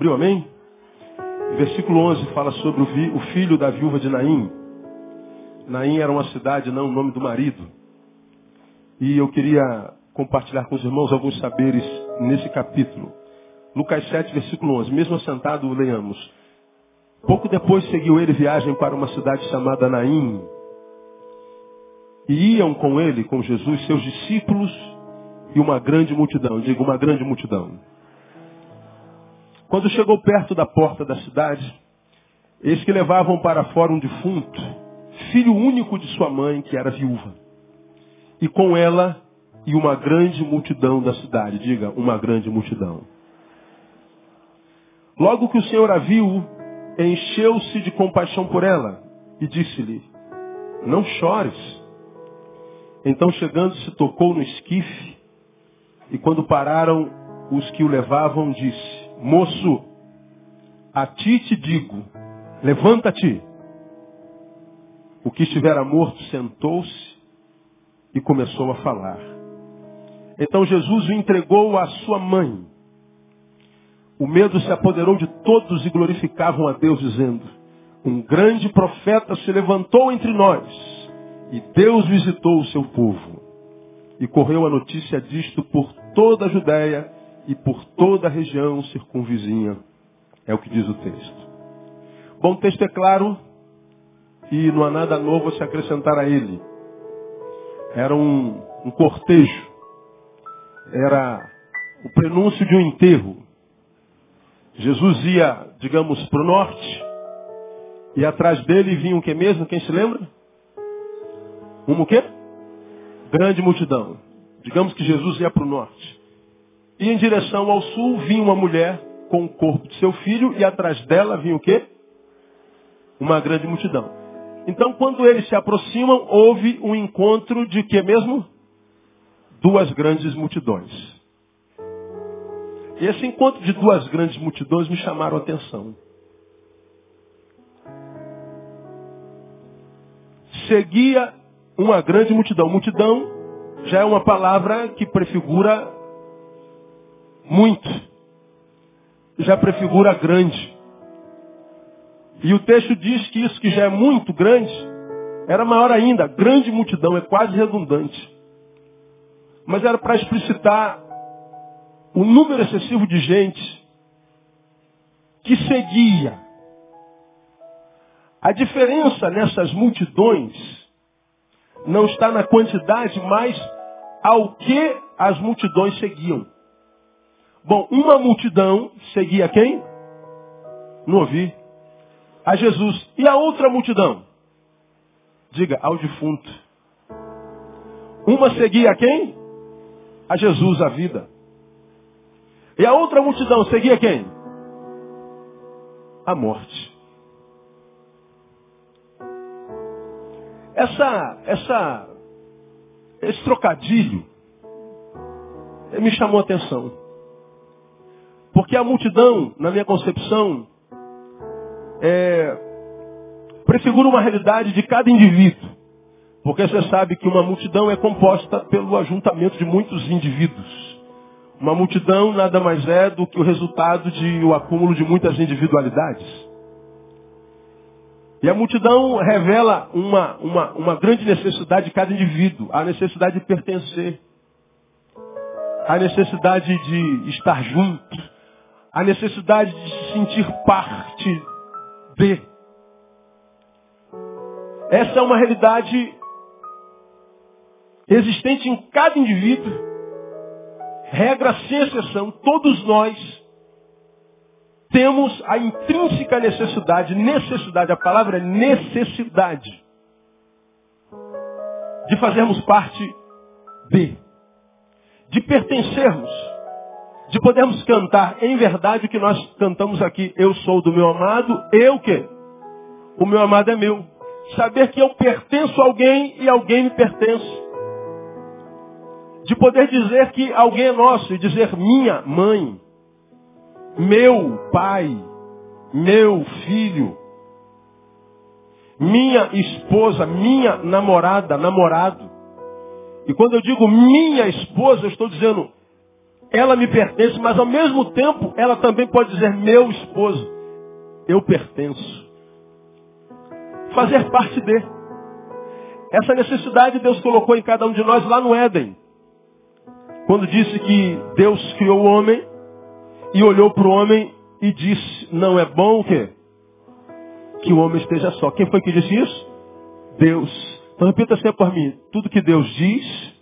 abriu, amém? Versículo 11 fala sobre o, filho da viúva de Naim. Naim era uma cidade, não o nome do marido. E eu queria compartilhar com os irmãos alguns saberes nesse capítulo. Lucas 7, versículo 11. Mesmo assentado, leamos. Pouco depois seguiu ele viagem para uma cidade chamada Naim. E iam com ele, com Jesus, seus discípulos e uma grande multidão. Digo, uma grande multidão. Quando chegou perto da porta da cidade, eis que levavam para fora um defunto, filho único de sua mãe, que era viúva. E com ela e uma grande multidão da cidade. Diga, uma grande multidão. Logo que o Senhor a viu, encheu-se de compaixão por ela e disse-lhe, não chores. Então chegando-se tocou no esquife e quando pararam os que o levavam, disse, moço, a ti te digo, levanta-te. O que estivera morto sentou-se e começou a falar. Então Jesus o entregou à sua mãe. O medo se apoderou de todos e glorificavam a Deus, dizendo: Um grande profeta se levantou entre nós, e Deus visitou o seu povo. E correu a notícia disto por toda a Judéia e por toda a região circunvizinha. É o que diz o texto. Bom, o texto é claro e não há nada novo a se acrescentar a ele. Era um, um cortejo era o prenúncio de um enterro. Jesus ia, digamos, para o norte, e atrás dele vinha o que mesmo? Quem se lembra? Uma o quê? Grande multidão. Digamos que Jesus ia para o norte. E em direção ao sul vinha uma mulher com o corpo de seu filho, e atrás dela vinha o quê? Uma grande multidão. Então, quando eles se aproximam, houve um encontro de que mesmo? duas grandes multidões. E esse encontro de duas grandes multidões me chamaram a atenção. Seguia uma grande multidão. Multidão já é uma palavra que prefigura muito. Já prefigura grande. E o texto diz que isso que já é muito grande, era maior ainda. Grande multidão, é quase redundante mas era para explicitar o número excessivo de gente que seguia. A diferença nessas multidões não está na quantidade, mas ao que as multidões seguiam. Bom, uma multidão seguia quem? Não ouvi. A Jesus. E a outra multidão? Diga, ao defunto. Uma seguia quem? a Jesus a vida. E a outra multidão seguia quem? A morte. Essa, essa, esse trocadilho me chamou a atenção. Porque a multidão, na minha concepção, é, prefigura uma realidade de cada indivíduo. Porque você sabe que uma multidão é composta pelo ajuntamento de muitos indivíduos. Uma multidão nada mais é do que o resultado de o acúmulo de muitas individualidades. E a multidão revela uma, uma, uma grande necessidade de cada indivíduo, a necessidade de pertencer, a necessidade de estar junto, a necessidade de se sentir parte de. Essa é uma realidade existente em cada indivíduo, regra sem exceção, todos nós temos a intrínseca necessidade, necessidade, a palavra é necessidade, de fazermos parte de, de pertencermos, de podermos cantar em verdade o que nós cantamos aqui. Eu sou do meu amado, eu que? O meu amado é meu. Saber que eu pertenço a alguém e alguém me pertence de poder dizer que alguém é nosso e dizer minha mãe, meu pai, meu filho, minha esposa, minha namorada, namorado. E quando eu digo minha esposa, eu estou dizendo ela me pertence, mas ao mesmo tempo ela também pode dizer meu esposo, eu pertenço. Fazer parte de. Essa necessidade Deus colocou em cada um de nós lá no Éden. Quando disse que Deus criou o homem e olhou para o homem e disse, não é bom o quê? Que o homem esteja só. Quem foi que disse isso? Deus. Então repita sempre por mim. Tudo que Deus diz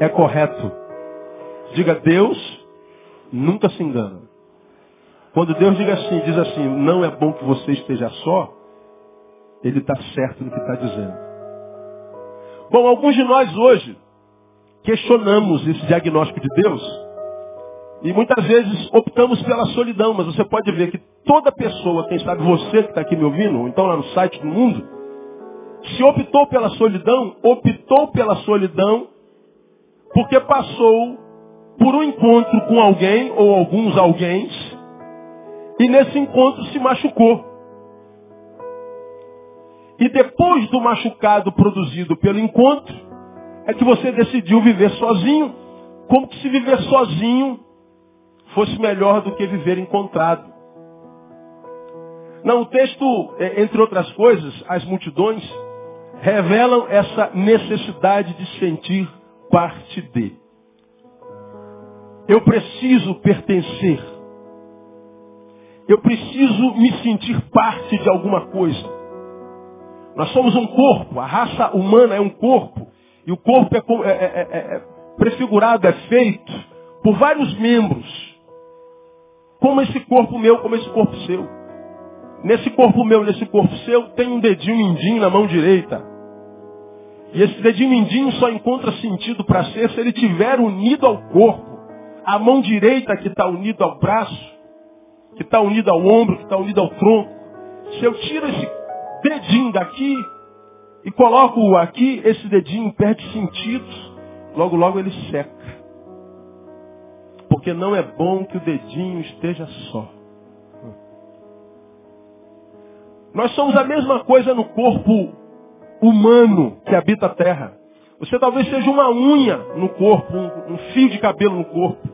é correto. Diga, Deus nunca se engana. Quando Deus diga assim, diz assim, não é bom que você esteja só, ele está certo no que está dizendo. Bom, alguns de nós hoje questionamos esse diagnóstico de Deus e muitas vezes optamos pela solidão, mas você pode ver que toda pessoa, quem sabe você que está aqui me ouvindo, ou então lá no site do mundo, se optou pela solidão, optou pela solidão porque passou por um encontro com alguém ou alguns alguém e nesse encontro se machucou. E depois do machucado produzido pelo encontro, é que você decidiu viver sozinho, como que se viver sozinho fosse melhor do que viver encontrado. Não, o texto, é, entre outras coisas, as multidões revelam essa necessidade de sentir parte de. Eu preciso pertencer. Eu preciso me sentir parte de alguma coisa. Nós somos um corpo, a raça humana é um corpo. E o corpo é, é, é, é, é prefigurado, é feito por vários membros. Como esse corpo meu, como esse corpo seu. Nesse corpo meu, nesse corpo seu, tem um dedinho mindinho na mão direita. E esse dedinho mindinho só encontra sentido para ser se ele estiver unido ao corpo. A mão direita que está unida ao braço, que está unida ao ombro, que está unida ao tronco. Se eu tiro esse dedinho daqui e coloco-o aqui, esse dedinho perde sentido. Logo, logo ele seca. Porque não é bom que o dedinho esteja só. Nós somos a mesma coisa no corpo humano que habita a terra. Você talvez seja uma unha no corpo, um, um, fio de cabelo no corpo.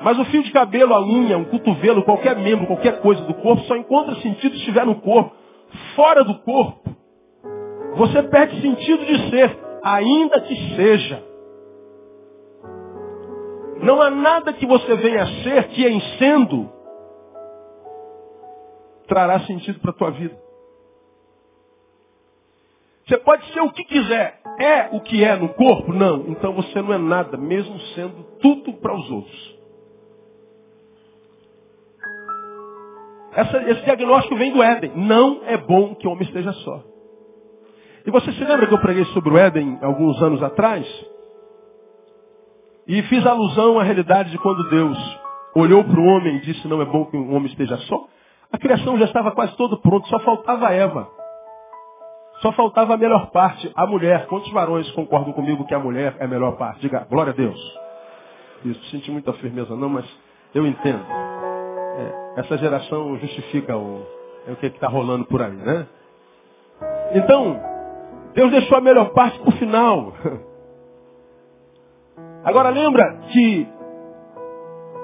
Mas o fio de cabelo, a unha, um cotovelo, qualquer membro, qualquer coisa do corpo, só encontra sentido se estiver no corpo. Fora do corpo, você perde sentido de ser, ainda que seja. Não há nada que você venha a ser que em sendo trará sentido para a tua vida. Você pode ser o que quiser. É o que é no corpo? Não. Então você não é nada, mesmo sendo tudo para os outros. Essa, esse diagnóstico vem do Éden. Não é bom que o homem esteja só. E você se lembra que eu preguei sobre o Éden alguns anos atrás? E fiz alusão à realidade de quando Deus olhou para o homem e disse, não é bom que um homem esteja só. A criação já estava quase todo pronto, só faltava Eva. Só faltava a melhor parte, a mulher. Quantos varões concordam comigo que a mulher é a melhor parte? Diga, glória a Deus. Isso, senti muita firmeza não, mas eu entendo. É, essa geração justifica o, é o que está rolando por aí, né? Então, Deus deixou a melhor parte para o final. Agora lembra que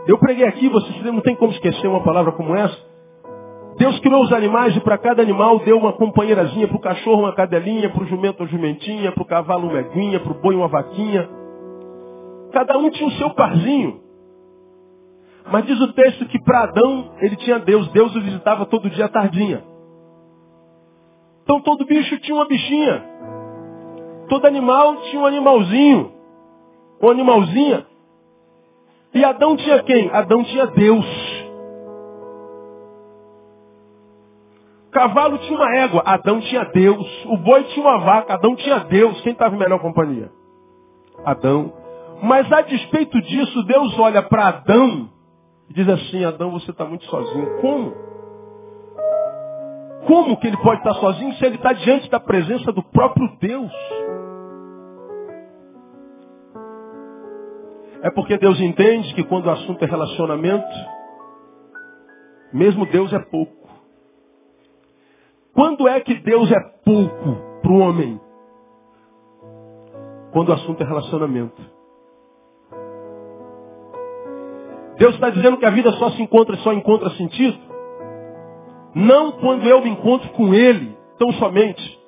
eu preguei aqui, vocês não tem como esquecer uma palavra como essa. Deus criou os animais e para cada animal deu uma companheirazinha, para o cachorro uma cadelinha, para o jumento uma jumentinha, para o cavalo uma eguinha, para o boi uma vaquinha. Cada um tinha o seu parzinho. Mas diz o texto que para Adão ele tinha Deus. Deus o visitava todo dia à tardinha. Então todo bicho tinha uma bichinha. Todo animal tinha um animalzinho um animalzinha. E Adão tinha quem? Adão tinha Deus. Cavalo tinha uma égua, Adão tinha Deus. O boi tinha uma vaca, Adão tinha Deus. Quem estava em melhor companhia? Adão. Mas a despeito disso, Deus olha para Adão e diz assim, Adão, você está muito sozinho. Como? Como que ele pode estar sozinho se ele está diante da presença do próprio Deus? É porque Deus entende que quando o assunto é relacionamento, mesmo Deus é pouco. Quando é que Deus é pouco para o homem? Quando o assunto é relacionamento. Deus está dizendo que a vida só se encontra, só encontra sentido. Não quando eu me encontro com Ele, tão somente.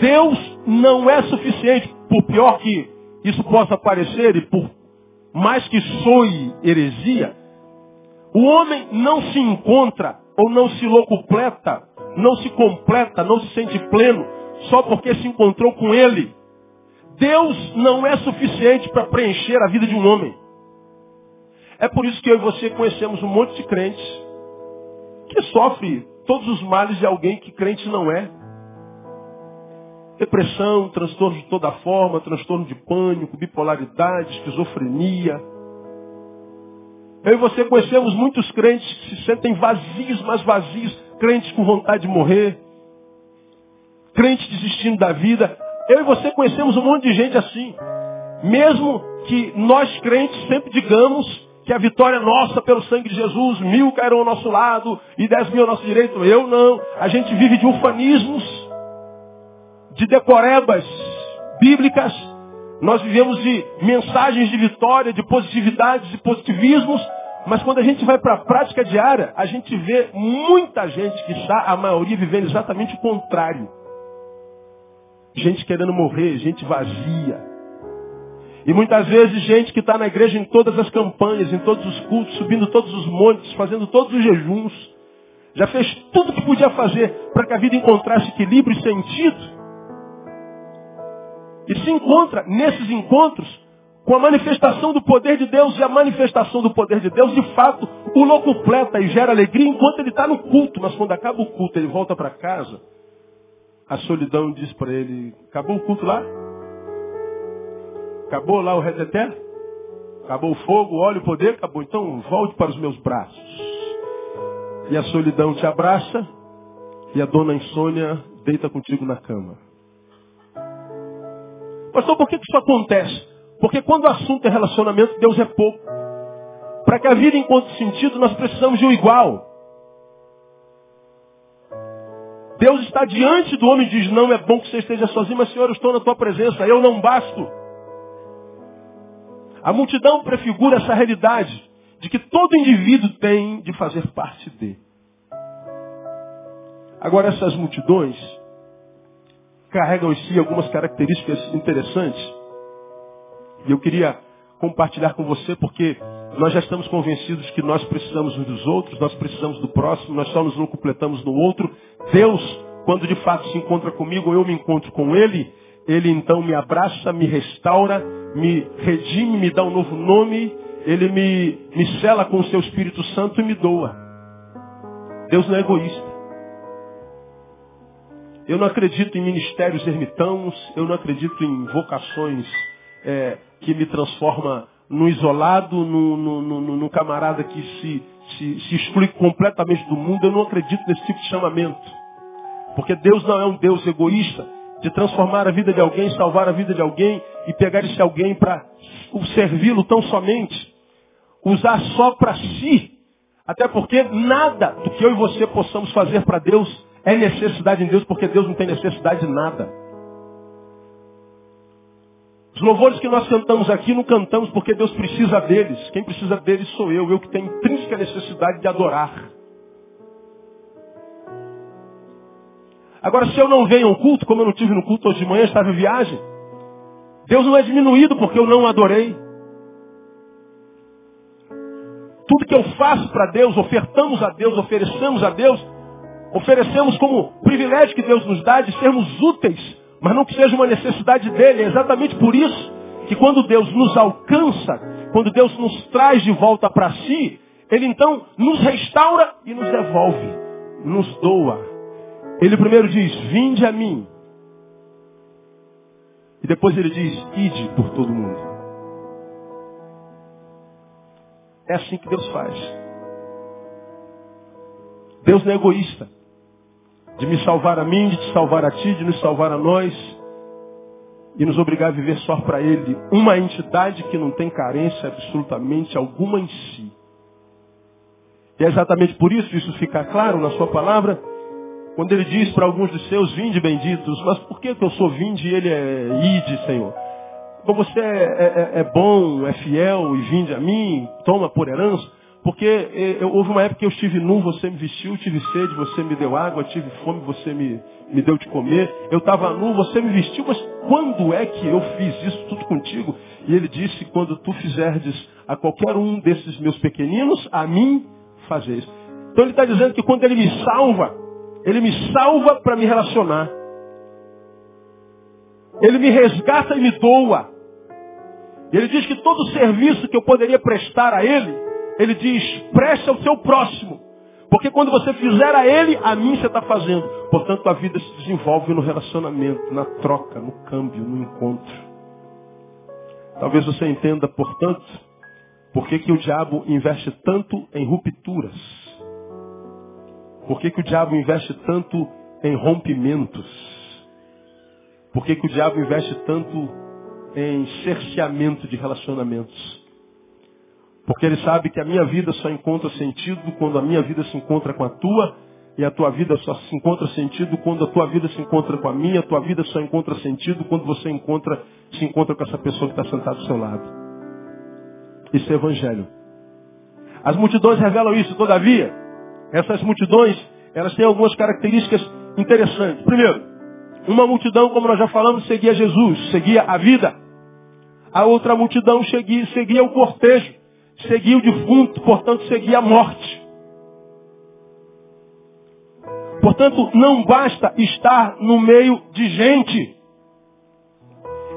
Deus não é suficiente, por pior que isso possa parecer e por mais que soe heresia, o homem não se encontra ou não se locupleta, não se completa, não se sente pleno só porque se encontrou com ele. Deus não é suficiente para preencher a vida de um homem. É por isso que eu e você conhecemos um monte de crentes que sofre todos os males de alguém que crente não é. Depressão, transtorno de toda forma, transtorno de pânico, bipolaridade, esquizofrenia. Eu e você conhecemos muitos crentes que se sentem vazios, mas vazios, crentes com vontade de morrer, crentes desistindo da vida. Eu e você conhecemos um monte de gente assim. Mesmo que nós crentes sempre digamos que a vitória é nossa pelo sangue de Jesus, mil cairão ao nosso lado e dez mil ao nosso direito. Eu não. A gente vive de ufanismos de decorebas bíblicas, nós vivemos de mensagens de vitória, de positividades e positivismos, mas quando a gente vai para a prática diária, a gente vê muita gente que está, a maioria, vivendo exatamente o contrário. Gente querendo morrer, gente vazia. E muitas vezes gente que está na igreja em todas as campanhas, em todos os cultos, subindo todos os montes, fazendo todos os jejuns. Já fez tudo o que podia fazer para que a vida encontrasse equilíbrio e sentido. E se encontra nesses encontros com a manifestação do poder de Deus. E a manifestação do poder de Deus, de fato, o locupleta e gera alegria enquanto ele está no culto. Mas quando acaba o culto, ele volta para casa. A solidão diz para ele, acabou o culto lá? Acabou lá o reteté? Acabou o fogo, o óleo, o poder? Acabou. Então volte para os meus braços. E a solidão te abraça e a dona insônia deita contigo na cama. Pastor, por que isso acontece? Porque quando o assunto é relacionamento, Deus é pouco. Para que a vida encontre sentido, nós precisamos de um igual. Deus está diante do homem e diz, não é bom que você esteja sozinho, mas Senhor, eu estou na tua presença, eu não basto. A multidão prefigura essa realidade de que todo indivíduo tem de fazer parte dele. Agora essas multidões, carregam em si algumas características interessantes. E eu queria compartilhar com você porque nós já estamos convencidos que nós precisamos uns dos outros, nós precisamos do próximo, nós só nos completamos no outro. Deus, quando de fato se encontra comigo, eu me encontro com Ele, Ele então me abraça, me restaura, me redime, me dá um novo nome, Ele me, me cela com o seu Espírito Santo e me doa. Deus não é egoísta. Eu não acredito em ministérios ermitãos, eu não acredito em vocações é, que me transforma no isolado, no camarada que se, se, se exclui completamente do mundo. Eu não acredito nesse tipo de chamamento. Porque Deus não é um Deus egoísta de transformar a vida de alguém, salvar a vida de alguém e pegar esse alguém para servi-lo tão somente. Usar só para si. Até porque nada do que eu e você possamos fazer para Deus é necessidade em Deus, porque Deus não tem necessidade de nada. Os louvores que nós cantamos aqui não cantamos porque Deus precisa deles. Quem precisa deles sou eu, eu que tenho intrínseca necessidade de adorar. Agora, se eu não venho ao culto, como eu não tive no culto hoje de manhã, estava em viagem, Deus não é diminuído porque eu não adorei. Tudo que eu faço para Deus, ofertamos a Deus, oferecemos a Deus, Oferecemos como privilégio que Deus nos dá de sermos úteis, mas não que seja uma necessidade dele. É exatamente por isso que quando Deus nos alcança, quando Deus nos traz de volta para si, Ele então nos restaura e nos devolve, nos doa. Ele primeiro diz, vinde a mim. E depois ele diz, ide por todo mundo. É assim que Deus faz. Deus não é egoísta de me salvar a mim, de te salvar a ti, de nos salvar a nós e nos obrigar a viver só para Ele. Uma entidade que não tem carência absolutamente alguma em si. E é exatamente por isso, isso fica claro na sua palavra, quando ele diz para alguns dos seus, vinde benditos, mas por que, que eu sou vinde e ele é ide, Senhor? como você é, é, é, bom, é fiel e vinde a mim, toma por herança. Porque eu, houve uma época que eu estive nu, você me vestiu, tive sede, você me deu água, tive fome, você me, me deu de comer. Eu estava nu, você me vestiu, mas quando é que eu fiz isso tudo contigo? E ele disse, quando tu fizerdes a qualquer um desses meus pequeninos, a mim fazeis. Então ele está dizendo que quando ele me salva, ele me salva para me relacionar. Ele me resgata e me doa. Ele diz que todo serviço que eu poderia prestar a ele, ele diz, preste ao seu próximo. Porque quando você fizer a ele, a mim você está fazendo. Portanto, a vida se desenvolve no relacionamento, na troca, no câmbio, no encontro. Talvez você entenda, portanto, por que, que o diabo investe tanto em rupturas. Por que, que o diabo investe tanto em rompimentos. Por que, que o diabo investe tanto em cerceamento de relacionamentos? Porque ele sabe que a minha vida só encontra sentido quando a minha vida se encontra com a tua, e a tua vida só se encontra sentido quando a tua vida se encontra com a minha, a tua vida só encontra sentido quando você encontra, se encontra com essa pessoa que está sentada do seu lado. Isso é evangelho. As multidões revelam isso, todavia, essas multidões, elas têm algumas características interessantes. Primeiro, uma multidão, como nós já falamos, seguia Jesus, seguia a vida. A outra multidão seguia, seguia o cortejo seguia o defunto, portanto seguia a morte. Portanto, não basta estar no meio de gente.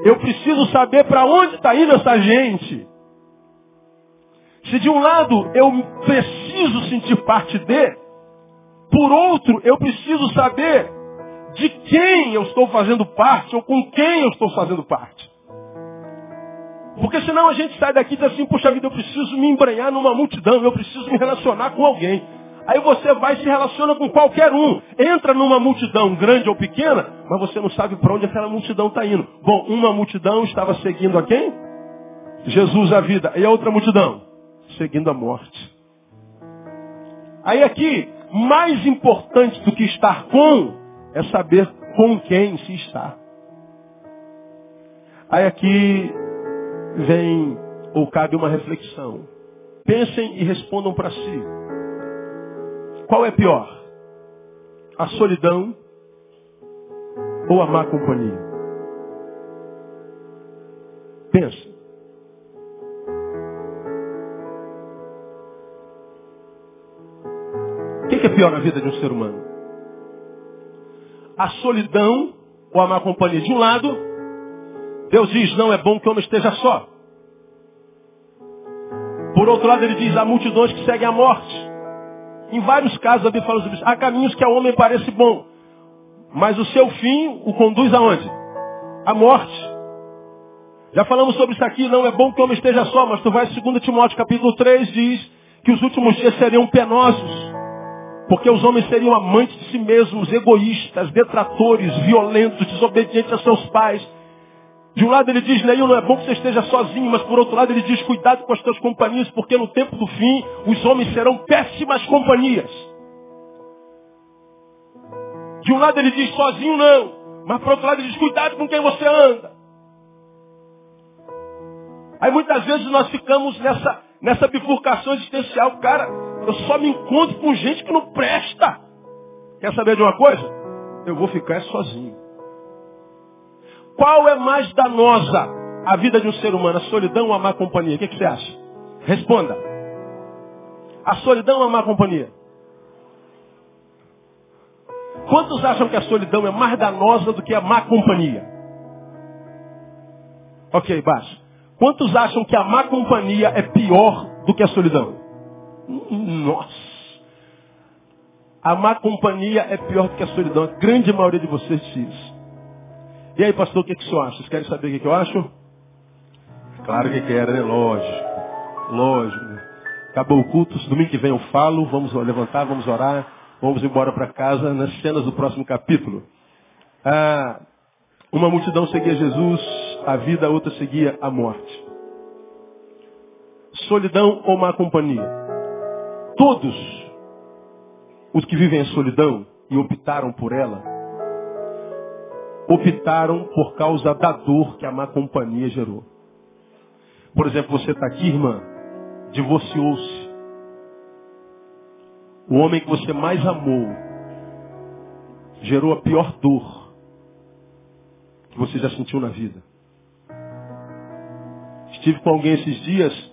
Eu preciso saber para onde está indo essa gente. Se de um lado eu preciso sentir parte de, por outro eu preciso saber de quem eu estou fazendo parte ou com quem eu estou fazendo parte. Porque senão a gente sai daqui e diz assim, puxa vida, eu preciso me embranhar numa multidão, eu preciso me relacionar com alguém. Aí você vai e se relaciona com qualquer um. Entra numa multidão, grande ou pequena, mas você não sabe para onde aquela multidão está indo. Bom, uma multidão estava seguindo a quem? Jesus a vida. E a outra multidão? Seguindo a morte. Aí aqui, mais importante do que estar com, é saber com quem se está. Aí aqui vem ou cabe uma reflexão. Pensem e respondam para si. Qual é pior? A solidão ou a má companhia? Pensa. O que é pior na vida de um ser humano? A solidão ou a má companhia? De um lado, Deus diz, não é bom que o homem esteja só. Por outro lado, ele diz, há multidões que seguem a morte. Em vários casos, a Bíblia fala sobre isso. Há caminhos que ao homem parece bom, mas o seu fim o conduz aonde? A morte. Já falamos sobre isso aqui, não é bom que o homem esteja só, mas tu vai 2 Timóteo capítulo 3, diz que os últimos dias seriam penosos. Porque os homens seriam amantes de si mesmos, egoístas, detratores, violentos, desobedientes a seus pais, de um lado ele diz, Neil, não é bom que você esteja sozinho, mas por outro lado ele diz, cuidado com as tuas companhias, porque no tempo do fim os homens serão péssimas companhias. De um lado ele diz, sozinho não, mas por outro lado ele diz, cuidado com quem você anda. Aí muitas vezes nós ficamos nessa, nessa bifurcação existencial, cara, eu só me encontro com gente que não presta. Quer saber de uma coisa? Eu vou ficar sozinho. Qual é mais danosa a vida de um ser humano? A solidão ou a má companhia? O que, que você acha? Responda. A solidão ou a má companhia? Quantos acham que a solidão é mais danosa do que a má companhia? Ok, baixo. Quantos acham que a má companhia é pior do que a solidão? Nossa. A má companhia é pior do que a solidão. A grande maioria de vocês diz. E aí, pastor, o que, que o senhor acha? Vocês querem saber o que, que eu acho? Claro que quero, né? Lógico. Lógico. Acabou o culto, domingo que vem eu falo, vamos levantar, vamos orar, vamos embora para casa nas cenas do próximo capítulo. Ah, uma multidão seguia Jesus, a vida, a outra seguia a morte. Solidão ou má companhia? Todos os que vivem em solidão e optaram por ela, optaram por causa da dor que a má companhia gerou. Por exemplo, você está aqui, irmã, divorciou-se. O homem que você mais amou gerou a pior dor que você já sentiu na vida. Estive com alguém esses dias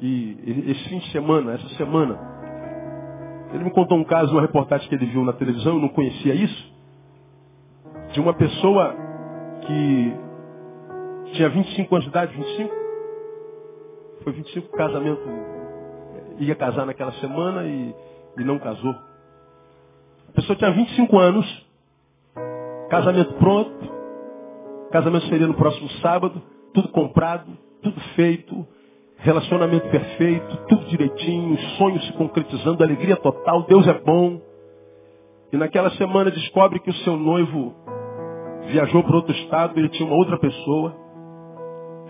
e esse fim de semana, essa semana, ele me contou um caso, uma reportagem que ele viu na televisão, eu não conhecia isso, de uma pessoa que tinha 25 anos de idade, 25, foi 25 casamento, ia casar naquela semana e, e não casou. A pessoa tinha 25 anos, casamento pronto, casamento seria no próximo sábado, tudo comprado, tudo feito, relacionamento perfeito, tudo direitinho, sonhos se concretizando, alegria total, Deus é bom. E naquela semana descobre que o seu noivo viajou para outro estado, ele tinha uma outra pessoa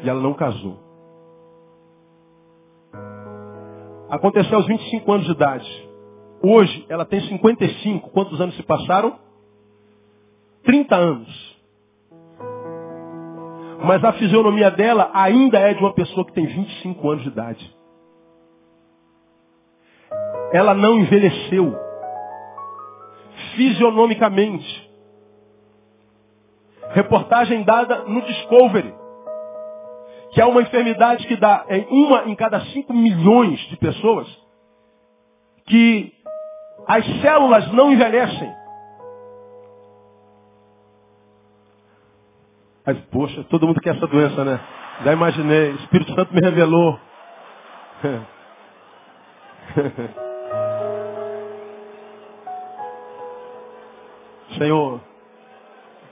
e ela não casou. Aconteceu aos 25 anos de idade. Hoje ela tem 55. Quantos anos se passaram? 30 anos. Mas a fisionomia dela ainda é de uma pessoa que tem 25 anos de idade. Ela não envelheceu. Fisionomicamente. Reportagem dada no Discovery. Que é uma enfermidade que dá em uma em cada 5 milhões de pessoas. Que as células não envelhecem. Mas, poxa, todo mundo quer essa doença, né? Já imaginei. O Espírito Santo me revelou. Senhor,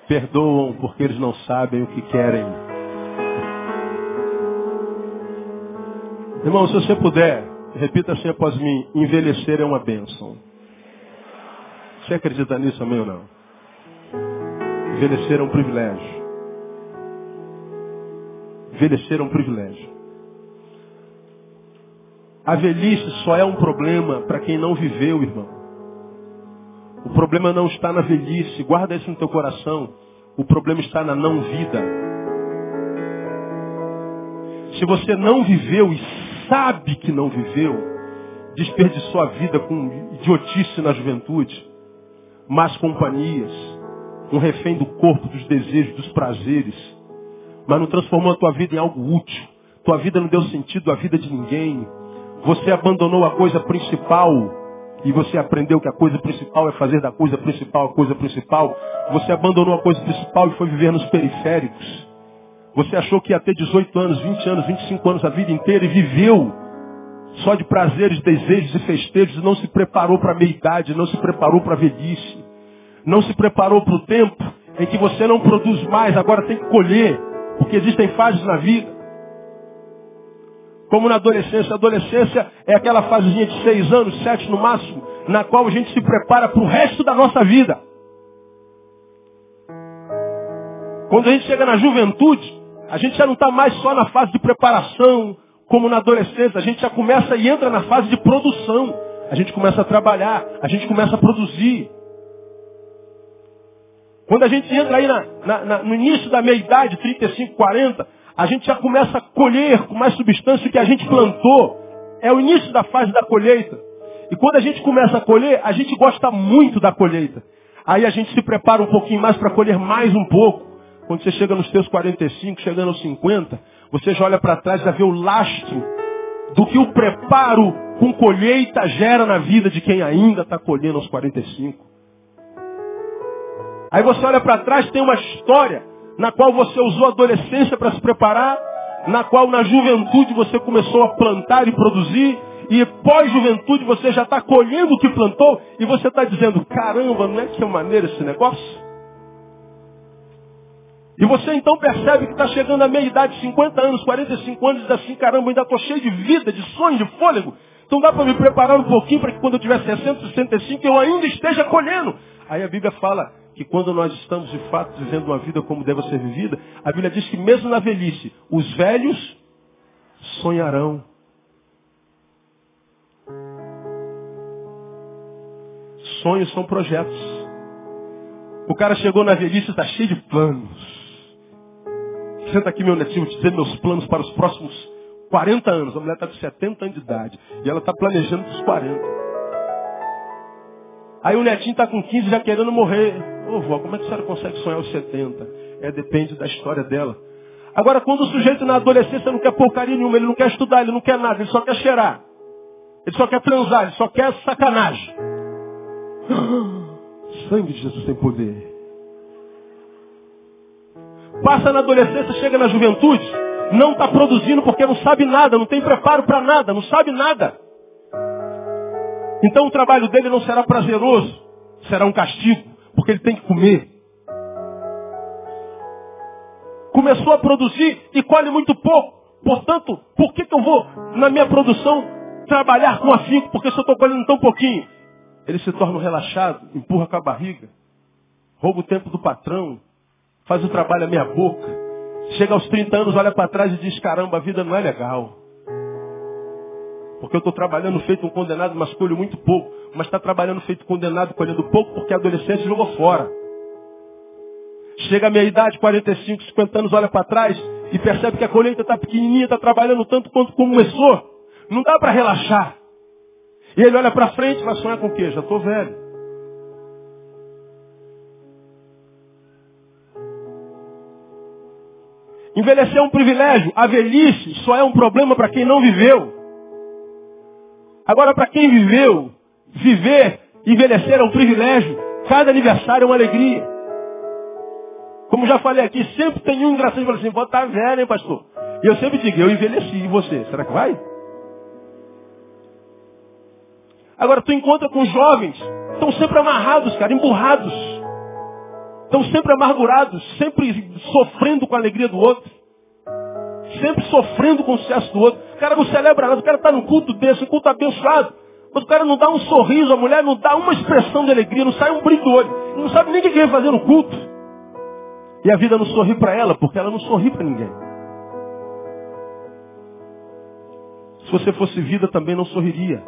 perdoam porque eles não sabem o que querem. Irmão, se você puder, repita assim após mim: envelhecer é uma bênção. Você acredita nisso, amém ou não? Envelhecer é um privilégio. Envelhecer é um privilégio. A velhice só é um problema para quem não viveu, irmão. O problema não está na velhice, guarda isso no teu coração. O problema está na não vida. Se você não viveu e sabe que não viveu, desperdiçou a vida com idiotice na juventude, más companhias, um refém do corpo, dos desejos, dos prazeres, mas não transformou a tua vida em algo útil. Tua vida não deu sentido à vida de ninguém. Você abandonou a coisa principal e você aprendeu que a coisa principal é fazer da coisa principal a coisa principal. Você abandonou a coisa principal e foi viver nos periféricos. Você achou que ia ter 18 anos, 20 anos, 25 anos a vida inteira e viveu só de prazeres, desejos e festejos e não se preparou para a meia-idade, não se preparou para a velhice. Não se preparou para o tempo em que você não produz mais, agora tem que colher. Porque existem fases na vida. Como na adolescência. A adolescência é aquela fasezinha de seis anos, sete no máximo, na qual a gente se prepara para o resto da nossa vida. Quando a gente chega na juventude, a gente já não está mais só na fase de preparação, como na adolescência. A gente já começa e entra na fase de produção. A gente começa a trabalhar, a gente começa a produzir. Quando a gente entra aí na, na, na, no início da meia-idade, 35, 40, a gente já começa a colher com mais substância o que a gente plantou. É o início da fase da colheita. E quando a gente começa a colher, a gente gosta muito da colheita. Aí a gente se prepara um pouquinho mais para colher mais um pouco. Quando você chega nos seus 45, chegando aos 50, você já olha para trás e já vê o lastro do que o preparo com colheita gera na vida de quem ainda está colhendo aos 45. Aí você olha para trás, tem uma história na qual você usou a adolescência para se preparar, na qual na juventude você começou a plantar e produzir, e pós-juventude você já está colhendo o que plantou, e você está dizendo, caramba, não é que é maneiro esse negócio? E você então percebe que está chegando à meia-idade, 50 anos, 45 anos, e diz assim, caramba, ainda estou cheio de vida, de sonho, de fôlego. Então dá para me preparar um pouquinho para que quando eu tiver 60, 65, eu ainda esteja colhendo. Aí a Bíblia fala, que quando nós estamos de fato vivendo uma vida como deve ser vivida, a Bíblia diz que mesmo na velhice, os velhos sonharão. Sonhos são projetos. O cara chegou na velhice e está cheio de planos. Senta aqui, meu netinho, vou te dizer meus planos para os próximos 40 anos. A mulher está com 70 anos de idade. E ela está planejando para os 40. Aí o netinho está com 15 já querendo morrer. Ô vó, como é que a senhora consegue sonhar os 70? É, depende da história dela. Agora, quando o sujeito na adolescência não quer porcaria nenhuma, ele não quer estudar, ele não quer nada, ele só quer cheirar. Ele só quer transar, ele só quer sacanagem. Sangue de Jesus tem poder. Passa na adolescência, chega na juventude, não está produzindo porque não sabe nada, não tem preparo para nada, não sabe nada. Então o trabalho dele não será prazeroso, será um castigo, porque ele tem que comer. Começou a produzir e colhe muito pouco. Portanto, por que, que eu vou, na minha produção, trabalhar com afinco? Porque se eu estou colhendo tão pouquinho. Ele se torna relaxado, empurra com a barriga, rouba o tempo do patrão, faz o trabalho à minha boca. Chega aos 30 anos, olha para trás e diz, caramba, a vida não é legal. Porque eu estou trabalhando feito um condenado, mas colho muito pouco. Mas está trabalhando feito condenado, colhendo pouco, porque a adolescência jogou fora. Chega a minha idade, 45, 50 anos, olha para trás e percebe que a colheita está pequenininha, está trabalhando tanto quanto começou. Não dá para relaxar. E ele olha para frente e vai sonhar com o quê? Já estou velho. Envelhecer é um privilégio. A velhice só é um problema para quem não viveu. Agora, para quem viveu, viver, envelhecer é um privilégio. Cada aniversário é uma alegria. Como já falei aqui, sempre tem um engraçado que fala assim, vou estar tá velho, hein, pastor? E eu sempre digo, eu envelheci, e você? Será que vai? Agora, tu encontra com jovens, estão sempre amarrados, cara, emburrados. Estão sempre amargurados, sempre sofrendo com a alegria do outro. Sempre sofrendo com o sucesso do outro. O cara não celebra nada, o cara está no culto desse, um culto abençoado. O cara não dá um sorriso, a mulher não dá uma expressão de alegria, não sai um brilho do olho. Não sabe nem o que vem fazer no culto. E a vida não sorri para ela, porque ela não sorri para ninguém. Se você fosse vida, também não sorriria.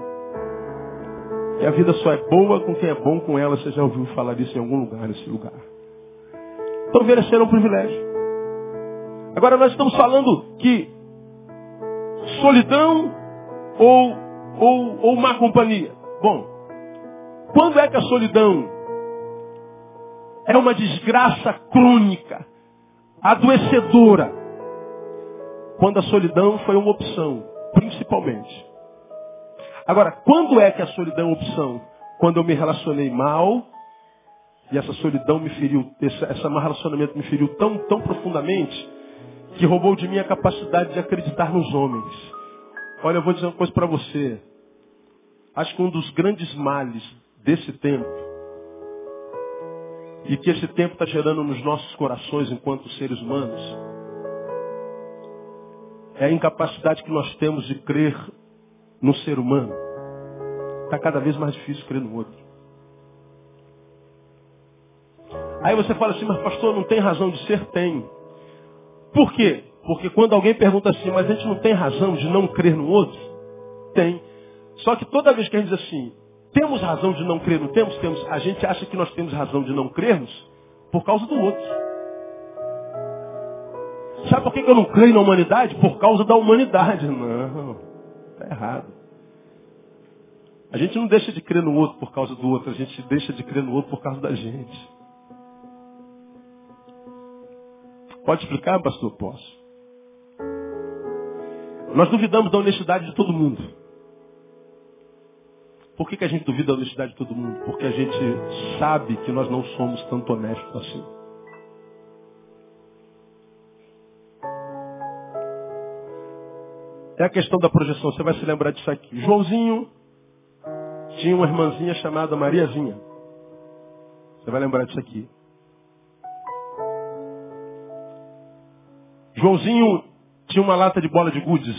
E a vida só é boa com quem é bom com ela. Você já ouviu falar disso em algum lugar, nesse lugar. Então envelhecer é um privilégio. Agora nós estamos falando que solidão ou, ou, ou má companhia. Bom, quando é que a solidão é uma desgraça crônica, adoecedora? Quando a solidão foi uma opção, principalmente. Agora, quando é que a solidão é uma opção? Quando eu me relacionei mal, e essa solidão me feriu, esse, esse relacionamento me feriu tão, tão profundamente, que roubou de mim a capacidade de acreditar nos homens. Olha, eu vou dizer uma coisa para você. Acho que um dos grandes males desse tempo, e que esse tempo está gerando nos nossos corações enquanto seres humanos, é a incapacidade que nós temos de crer no ser humano. Está cada vez mais difícil crer no outro. Aí você fala assim, mas pastor, não tem razão de ser? Tem. Por quê? Porque quando alguém pergunta assim, mas a gente não tem razão de não crer no outro? Tem. Só que toda vez que a gente diz assim, temos razão de não crer, não temos? Temos. A gente acha que nós temos razão de não crermos por causa do outro. Sabe por que eu não creio na humanidade? Por causa da humanidade. Não, está errado. A gente não deixa de crer no outro por causa do outro, a gente deixa de crer no outro por causa da gente. Pode explicar, pastor? Posso. Nós duvidamos da honestidade de todo mundo. Por que, que a gente duvida da honestidade de todo mundo? Porque a gente sabe que nós não somos tanto honestos assim. É a questão da projeção. Você vai se lembrar disso aqui. Joãozinho tinha uma irmãzinha chamada Mariazinha. Você vai lembrar disso aqui. Joãozinho tinha uma lata de bola de gudes.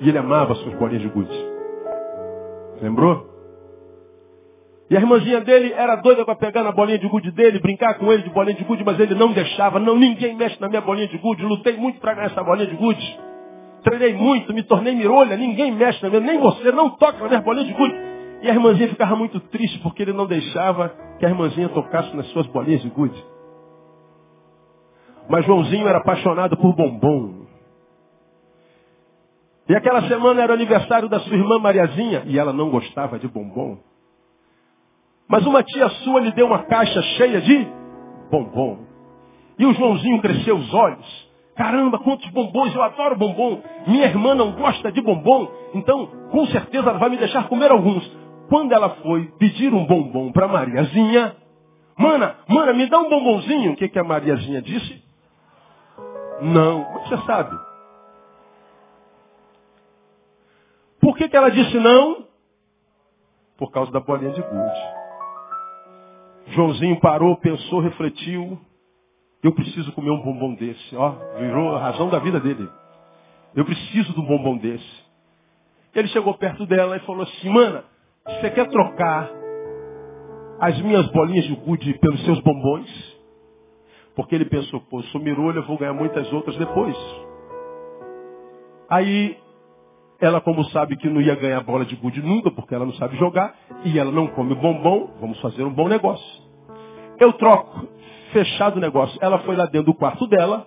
E ele amava suas bolinhas de gudes. Lembrou? E a irmãzinha dele era doida para pegar na bolinha de gude dele, brincar com ele de bolinha de gude, mas ele não deixava. Não, ninguém mexe na minha bolinha de gude. Lutei muito para ganhar essa bolinha de gude. Treinei muito, me tornei mirolha, ninguém mexe na minha, nem você, não toca na minha bolinha de gude. E a irmãzinha ficava muito triste porque ele não deixava que a irmãzinha tocasse nas suas bolinhas de gude. Mas Joãozinho era apaixonado por bombom. E aquela semana era o aniversário da sua irmã Mariazinha e ela não gostava de bombom. Mas uma tia sua lhe deu uma caixa cheia de bombom. E o Joãozinho cresceu os olhos. Caramba, quantos bombons, eu adoro bombom. Minha irmã não gosta de bombom, então com certeza ela vai me deixar comer alguns. Quando ela foi pedir um bombom para Mariazinha, Mana, mana, me dá um bombonzinho. O que, que a Mariazinha disse? Não. Você sabe? Por que, que ela disse não? Por causa da bolinha de gude. Joãozinho parou, pensou, refletiu. Eu preciso comer um bombom desse. Ó, virou a razão da vida dele. Eu preciso de um bombom desse. Ele chegou perto dela e falou assim, mana, você quer trocar as minhas bolinhas de gude pelos seus bombons? Porque ele pensou, pô, sou mirolho, eu vou ganhar muitas outras depois. Aí, ela como sabe que não ia ganhar bola de gude nunca, porque ela não sabe jogar, e ela não come bombom, vamos fazer um bom negócio. Eu troco, fechado o negócio. Ela foi lá dentro do quarto dela,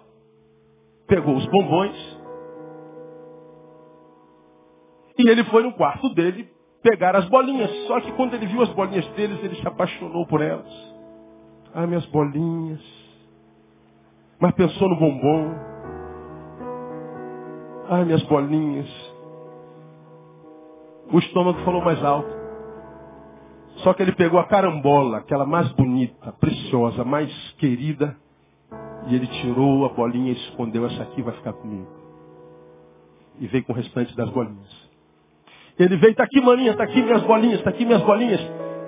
pegou os bombons, e ele foi no quarto dele pegar as bolinhas. Só que quando ele viu as bolinhas deles, ele se apaixonou por elas. Ah, minhas bolinhas. Mas pensou no bombom. Ah, minhas bolinhas. O estômago falou mais alto. Só que ele pegou a carambola, aquela mais bonita, preciosa, mais querida, e ele tirou a bolinha e escondeu essa aqui vai ficar comigo. E veio com o restante das bolinhas. Ele veio, está aqui, maninha, está aqui minhas bolinhas, está aqui minhas bolinhas.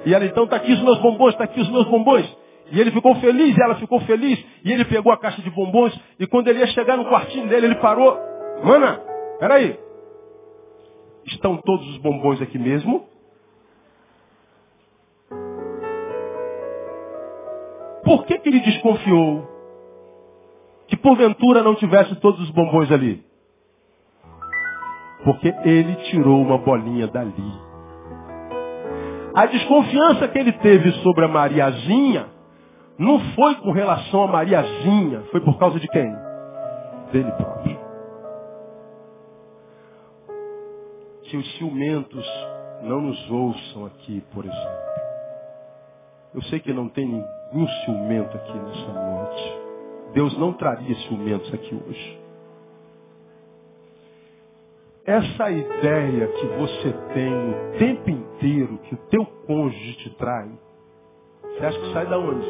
E ela, então, está aqui os meus bombons, está aqui os meus bombons. E ele ficou feliz, e ela ficou feliz. E ele pegou a caixa de bombons. E quando ele ia chegar no quartinho dele, ele parou. Mana, peraí. Estão todos os bombons aqui mesmo? Por que, que ele desconfiou que porventura não tivesse todos os bombons ali? Porque ele tirou uma bolinha dali. A desconfiança que ele teve sobre a Mariazinha não foi com relação a Mariazinha, foi por causa de quem? Dele próprio. Que os ciumentos não nos ouçam aqui, por exemplo. Eu sei que não tem nenhum ciumento aqui nessa noite. Deus não traria ciumentos aqui hoje. Essa ideia que você tem o tempo inteiro, que o teu cônjuge te trai, você acha que sai da onde?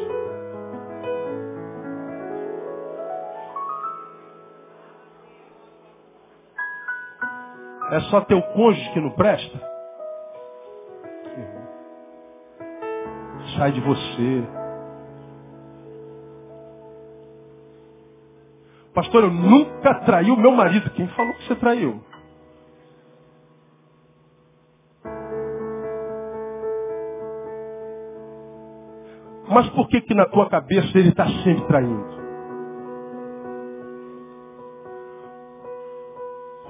É só teu cônjuge que não presta? sai de você. Pastor, eu nunca traí o meu marido. Quem falou que você traiu? Mas por que que na tua cabeça ele está sempre traindo?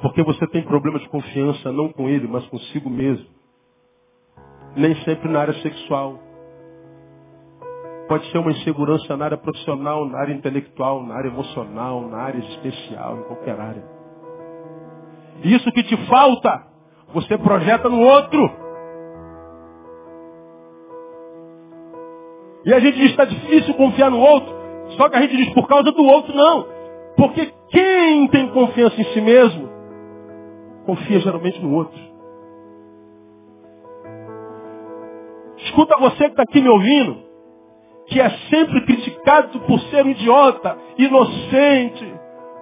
Porque você tem problema de confiança não com ele, mas consigo mesmo. Nem sempre na área sexual. Pode ser uma insegurança na área profissional, na área intelectual, na área emocional, na área existencial, em qualquer área. Isso que te falta, você projeta no outro. E a gente diz que está difícil confiar no outro. Só que a gente diz por causa do outro, não. Porque quem tem confiança em si mesmo, confia geralmente no outro. Escuta você que está aqui me ouvindo que é sempre criticado por ser um idiota, inocente.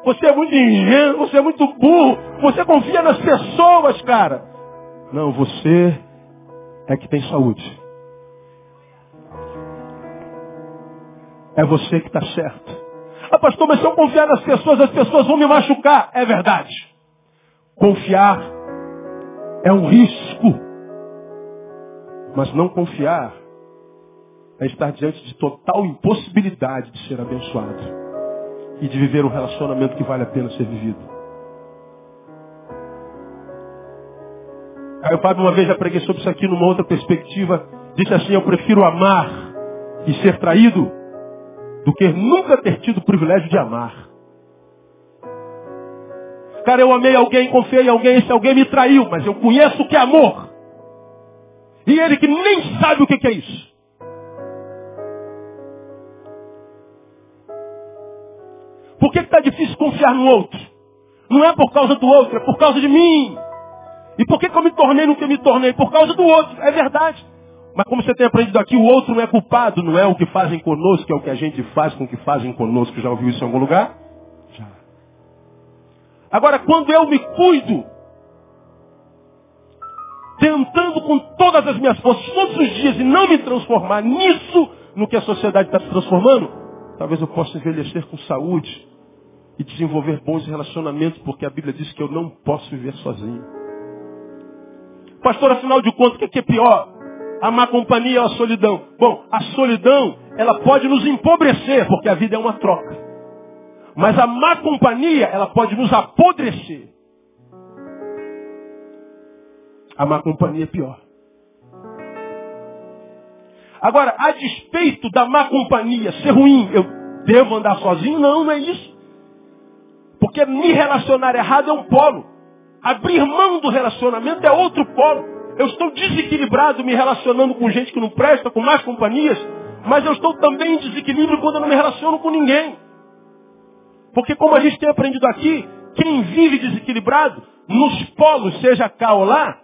Você é muito ingênuo, você é muito burro, você confia nas pessoas, cara. Não, você é que tem saúde. É você que está certo. Ah, pastor, mas se eu confiar nas pessoas, as pessoas vão me machucar. É verdade. Confiar é um risco. Mas não confiar é estar diante de total impossibilidade de ser abençoado e de viver um relacionamento que vale a pena ser vivido. Caio Fábio uma vez já preguei sobre isso aqui numa outra perspectiva. Disse assim, eu prefiro amar e ser traído do que nunca ter tido o privilégio de amar. Cara, eu amei alguém, confiei em alguém, esse alguém me traiu, mas eu conheço o que é amor. E ele que nem sabe o que é isso. Por que está difícil confiar no outro? Não é por causa do outro, é por causa de mim. E por que, que eu me tornei no que eu me tornei? Por causa do outro, é verdade. Mas como você tem aprendido aqui, o outro não é culpado, não é o que fazem conosco, é o que a gente faz com o que fazem conosco. Já ouviu isso em algum lugar? Agora, quando eu me cuido, tentando com todas as minhas forças, todos os dias, e não me transformar nisso, no que a sociedade está se transformando, talvez eu possa envelhecer com saúde e desenvolver bons relacionamentos, porque a Bíblia diz que eu não posso viver sozinho. Pastor, afinal de contas, o que é pior? A má companhia ou a solidão? Bom, a solidão, ela pode nos empobrecer, porque a vida é uma troca. Mas a má companhia, ela pode nos apodrecer. A má companhia é pior. Agora, a despeito da má companhia ser ruim, eu devo andar sozinho? Não, não é isso. Porque me relacionar errado é um polo. Abrir mão do relacionamento é outro polo. Eu estou desequilibrado me relacionando com gente que não presta, com mais companhias, mas eu estou também em desequilíbrio quando eu não me relaciono com ninguém. Porque como a gente tem aprendido aqui, quem vive desequilibrado, nos polos, seja cá ou lá,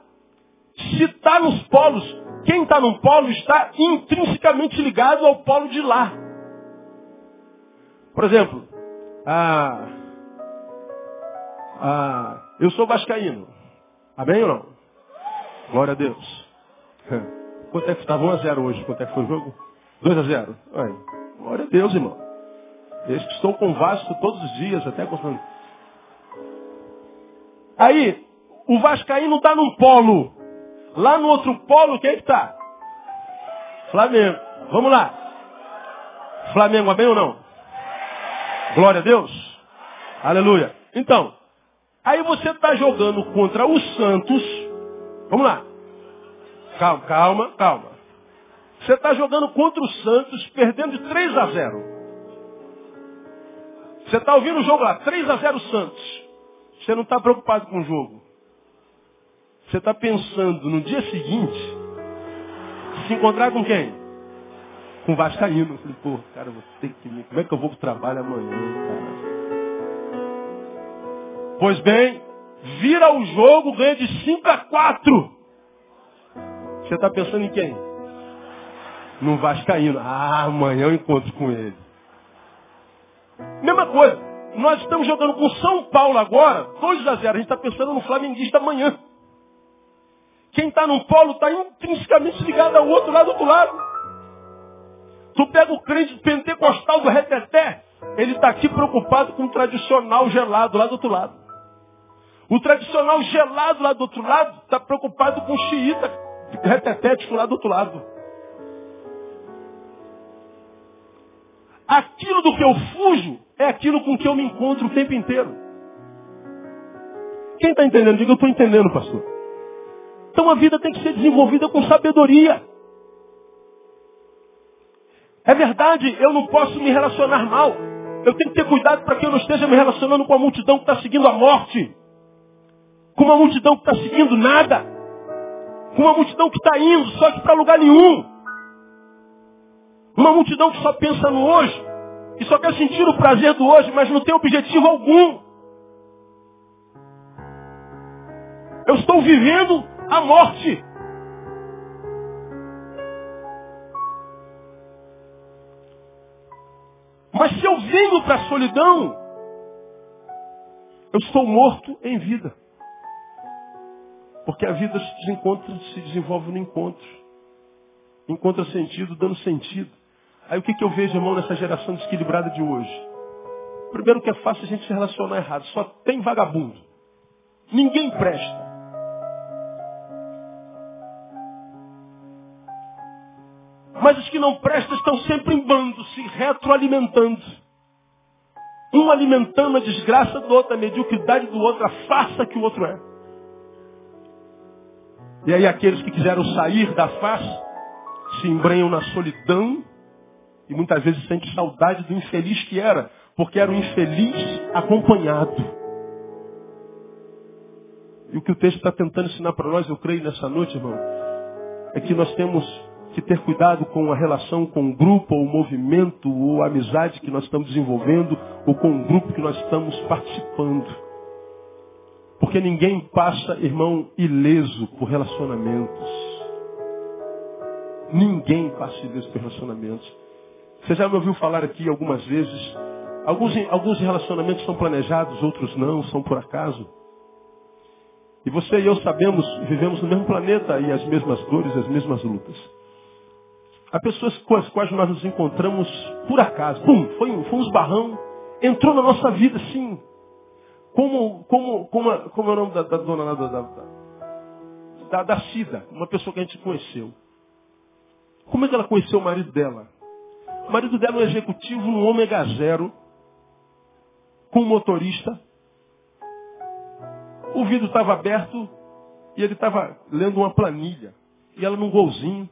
se está nos polos, quem está num polo está intrinsecamente ligado ao polo de lá. Por exemplo, ah, ah, eu sou vascaíno. Amém ou não? Glória a Deus. Quanto é que estava 1 a 0 hoje? Quanto é que foi o jogo? 2 a 0. Aí. Glória a Deus, irmão. Estou com Vasco todos os dias, até com Aí, o Vascaíno está num polo. Lá no outro polo, quem é está? Flamengo. Vamos lá. Flamengo, amém ou não? Glória a Deus. Aleluia. Então, aí você está jogando contra o Santos Vamos lá. Calma, calma, calma. Você está jogando contra o Santos, perdendo de 3 a 0. Você está ouvindo o jogo lá, 3 a 0 Santos. Você não está preocupado com o jogo. Você está pensando no dia seguinte se encontrar com quem? Com o Vascaíno. Eu falei, pô, cara, vou ter que. Como é que eu vou para o trabalho amanhã, cara? Pois bem, vira o jogo, ganha de 5 a 4. Você está pensando em quem? No Vascaíno. Ah, amanhã eu encontro com ele. Coisa. Nós estamos jogando com São Paulo agora, 2 a 0. A gente está pensando no Flamenguista amanhã. Quem está num polo está intrinsecamente ligado ao outro lado do lado. Tu pega o crente pentecostal do reteté, ele está aqui preocupado com o tradicional gelado lá do outro lado. O tradicional gelado lá do outro lado está preocupado com o xiita retetético lá do outro lado. Aquilo do que eu fujo é aquilo com que eu me encontro o tempo inteiro. Quem está entendendo? Diga, eu estou entendendo, pastor. Então a vida tem que ser desenvolvida com sabedoria. É verdade, eu não posso me relacionar mal. Eu tenho que ter cuidado para que eu não esteja me relacionando com a multidão que está seguindo a morte com uma multidão que está seguindo nada, com uma multidão que está indo só que para lugar nenhum, uma multidão que só pensa no hoje, que só quer sentir o prazer do hoje, mas não tem objetivo algum. Eu estou vivendo a morte. Mas se eu venho para a solidão, eu estou morto em vida. Porque a vida se desencontra, se desenvolve no encontro. Encontra sentido, dando sentido. Aí o que, que eu vejo, irmão, nessa geração desequilibrada de hoje? Primeiro que é fácil a gente se relacionar errado. Só tem vagabundo. Ninguém presta. Mas os que não prestam estão sempre em bando, se retroalimentando. Um alimentando a desgraça do outro, a mediocridade do outro, a farsa que o outro é. E aí aqueles que quiseram sair da face se embrenham na solidão e muitas vezes sentem saudade do infeliz que era, porque era um infeliz acompanhado. E o que o texto está tentando ensinar para nós, eu creio nessa noite, irmão, é que nós temos que ter cuidado com a relação com o grupo, ou o movimento, ou a amizade que nós estamos desenvolvendo, ou com o grupo que nós estamos participando. Porque ninguém passa, irmão, ileso por relacionamentos. Ninguém passa ileso por relacionamentos. Você já me ouviu falar aqui algumas vezes. Alguns, alguns relacionamentos são planejados, outros não, são por acaso. E você e eu sabemos, vivemos no mesmo planeta e as mesmas dores, as mesmas lutas. Há pessoas com as quais nós nos encontramos por acaso. Pum, foi um, foi um esbarrão, entrou na nossa vida, sim, como, como, como, como é o nome da, da dona da, da, da, da Cida, uma pessoa que a gente conheceu. Como é que ela conheceu o marido dela? O marido dela é um executivo no ômega zero, com um motorista. O vidro estava aberto e ele estava lendo uma planilha. E ela num golzinho,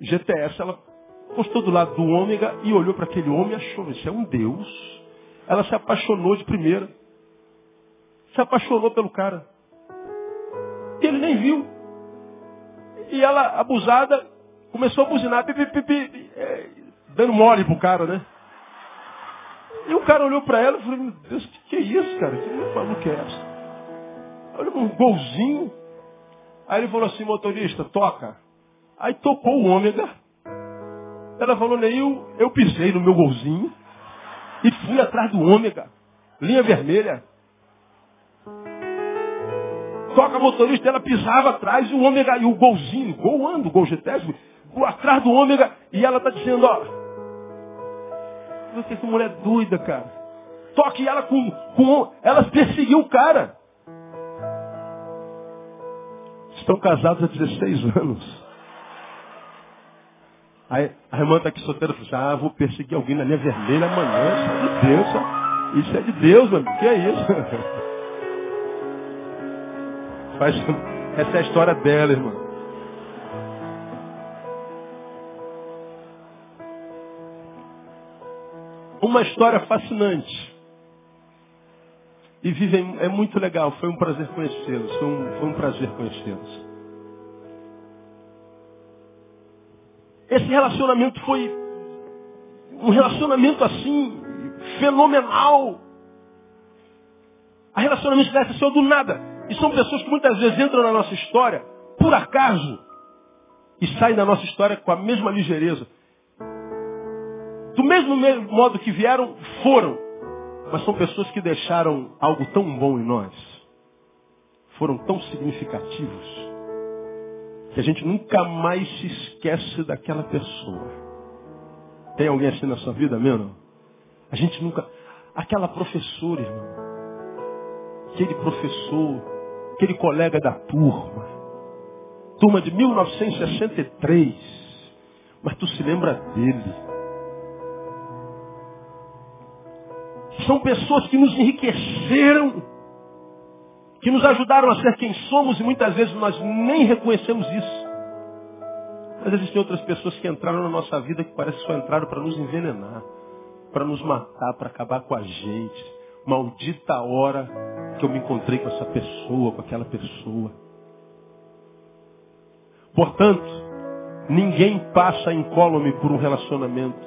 GTS, ela postou do lado do ômega e olhou para aquele homem e achou, isso é um Deus. Ela se apaixonou de primeira se apaixonou pelo cara. E ele nem viu. E ela, abusada, começou a buzinar, pi, pi, é, dando mole pro cara, né? E o cara olhou para ela e falou, meu Deus, que, que é isso, cara? Que maluco é essa? Olha um golzinho. Aí ele falou assim, motorista, toca. Aí tocou o ômega. Ela falou, Neil, eu pisei no meu golzinho e fui atrás do ômega. Linha vermelha toca motorista, ela pisava atrás e o ômega, e o golzinho, gol ando, gol GTS, atrás do ômega, e ela está dizendo, ó, você que mulher doida, cara. Toque ela com, com. Ela perseguiu o cara. Estão casados há 16 anos. Aí a irmã está aqui solteira e fala assim, ah, vou perseguir alguém na linha vermelha amanhã. Isso é de Deus, isso é de Deus, meu. Que é isso? Faz... Essa é a história dela, irmão. Uma história fascinante. E vivem, é muito legal. Foi um prazer conhecê-los. Foi um, foi um prazer conhecê-los. Esse relacionamento foi um relacionamento assim, fenomenal. A relacionamento dessa saiu do nada. E são pessoas que muitas vezes entram na nossa história por acaso e saem da nossa história com a mesma ligeireza. Do mesmo modo que vieram, foram. Mas são pessoas que deixaram algo tão bom em nós. Foram tão significativos. Que a gente nunca mais se esquece daquela pessoa. Tem alguém assim na sua vida, mesmo? A gente nunca. Aquela professora, irmão. Aquele professor aquele colega da turma. Turma de 1963. Mas tu se lembra dele. São pessoas que nos enriqueceram, que nos ajudaram a ser quem somos e muitas vezes nós nem reconhecemos isso. Mas existem outras pessoas que entraram na nossa vida que parece que só entraram para nos envenenar, para nos matar, para acabar com a gente. Maldita hora que eu me encontrei com essa pessoa, com aquela pessoa. Portanto, ninguém passa incólume por um relacionamento.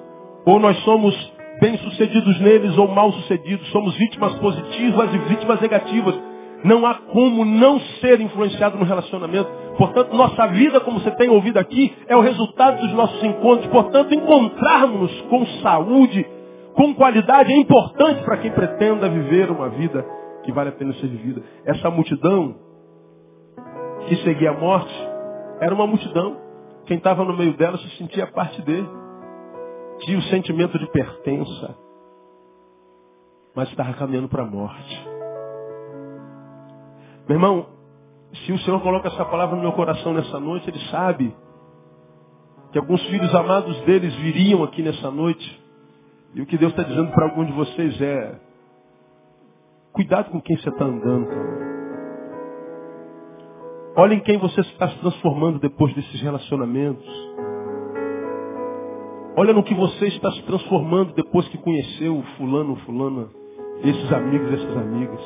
Ou nós somos bem-sucedidos neles ou mal-sucedidos. Somos vítimas positivas e vítimas negativas. Não há como não ser influenciado no relacionamento. Portanto, nossa vida, como você tem ouvido aqui, é o resultado dos nossos encontros. Portanto, encontrarmos com saúde, com qualidade, é importante para quem pretenda viver uma vida que vale a pena ser vivida. Essa multidão que seguia a morte era uma multidão. Quem estava no meio dela se sentia parte dele. Tinha o sentimento de pertença. Mas estava caminhando para a morte. Meu irmão, se o Senhor coloca essa palavra no meu coração nessa noite, Ele sabe que alguns filhos amados deles viriam aqui nessa noite. E o que Deus está dizendo para algum de vocês é, Cuidado com quem você está andando, cara. Olha em quem você está se transformando depois desses relacionamentos. Olha no que você está se transformando depois que conheceu o fulano, fulana, esses amigos, essas amigas.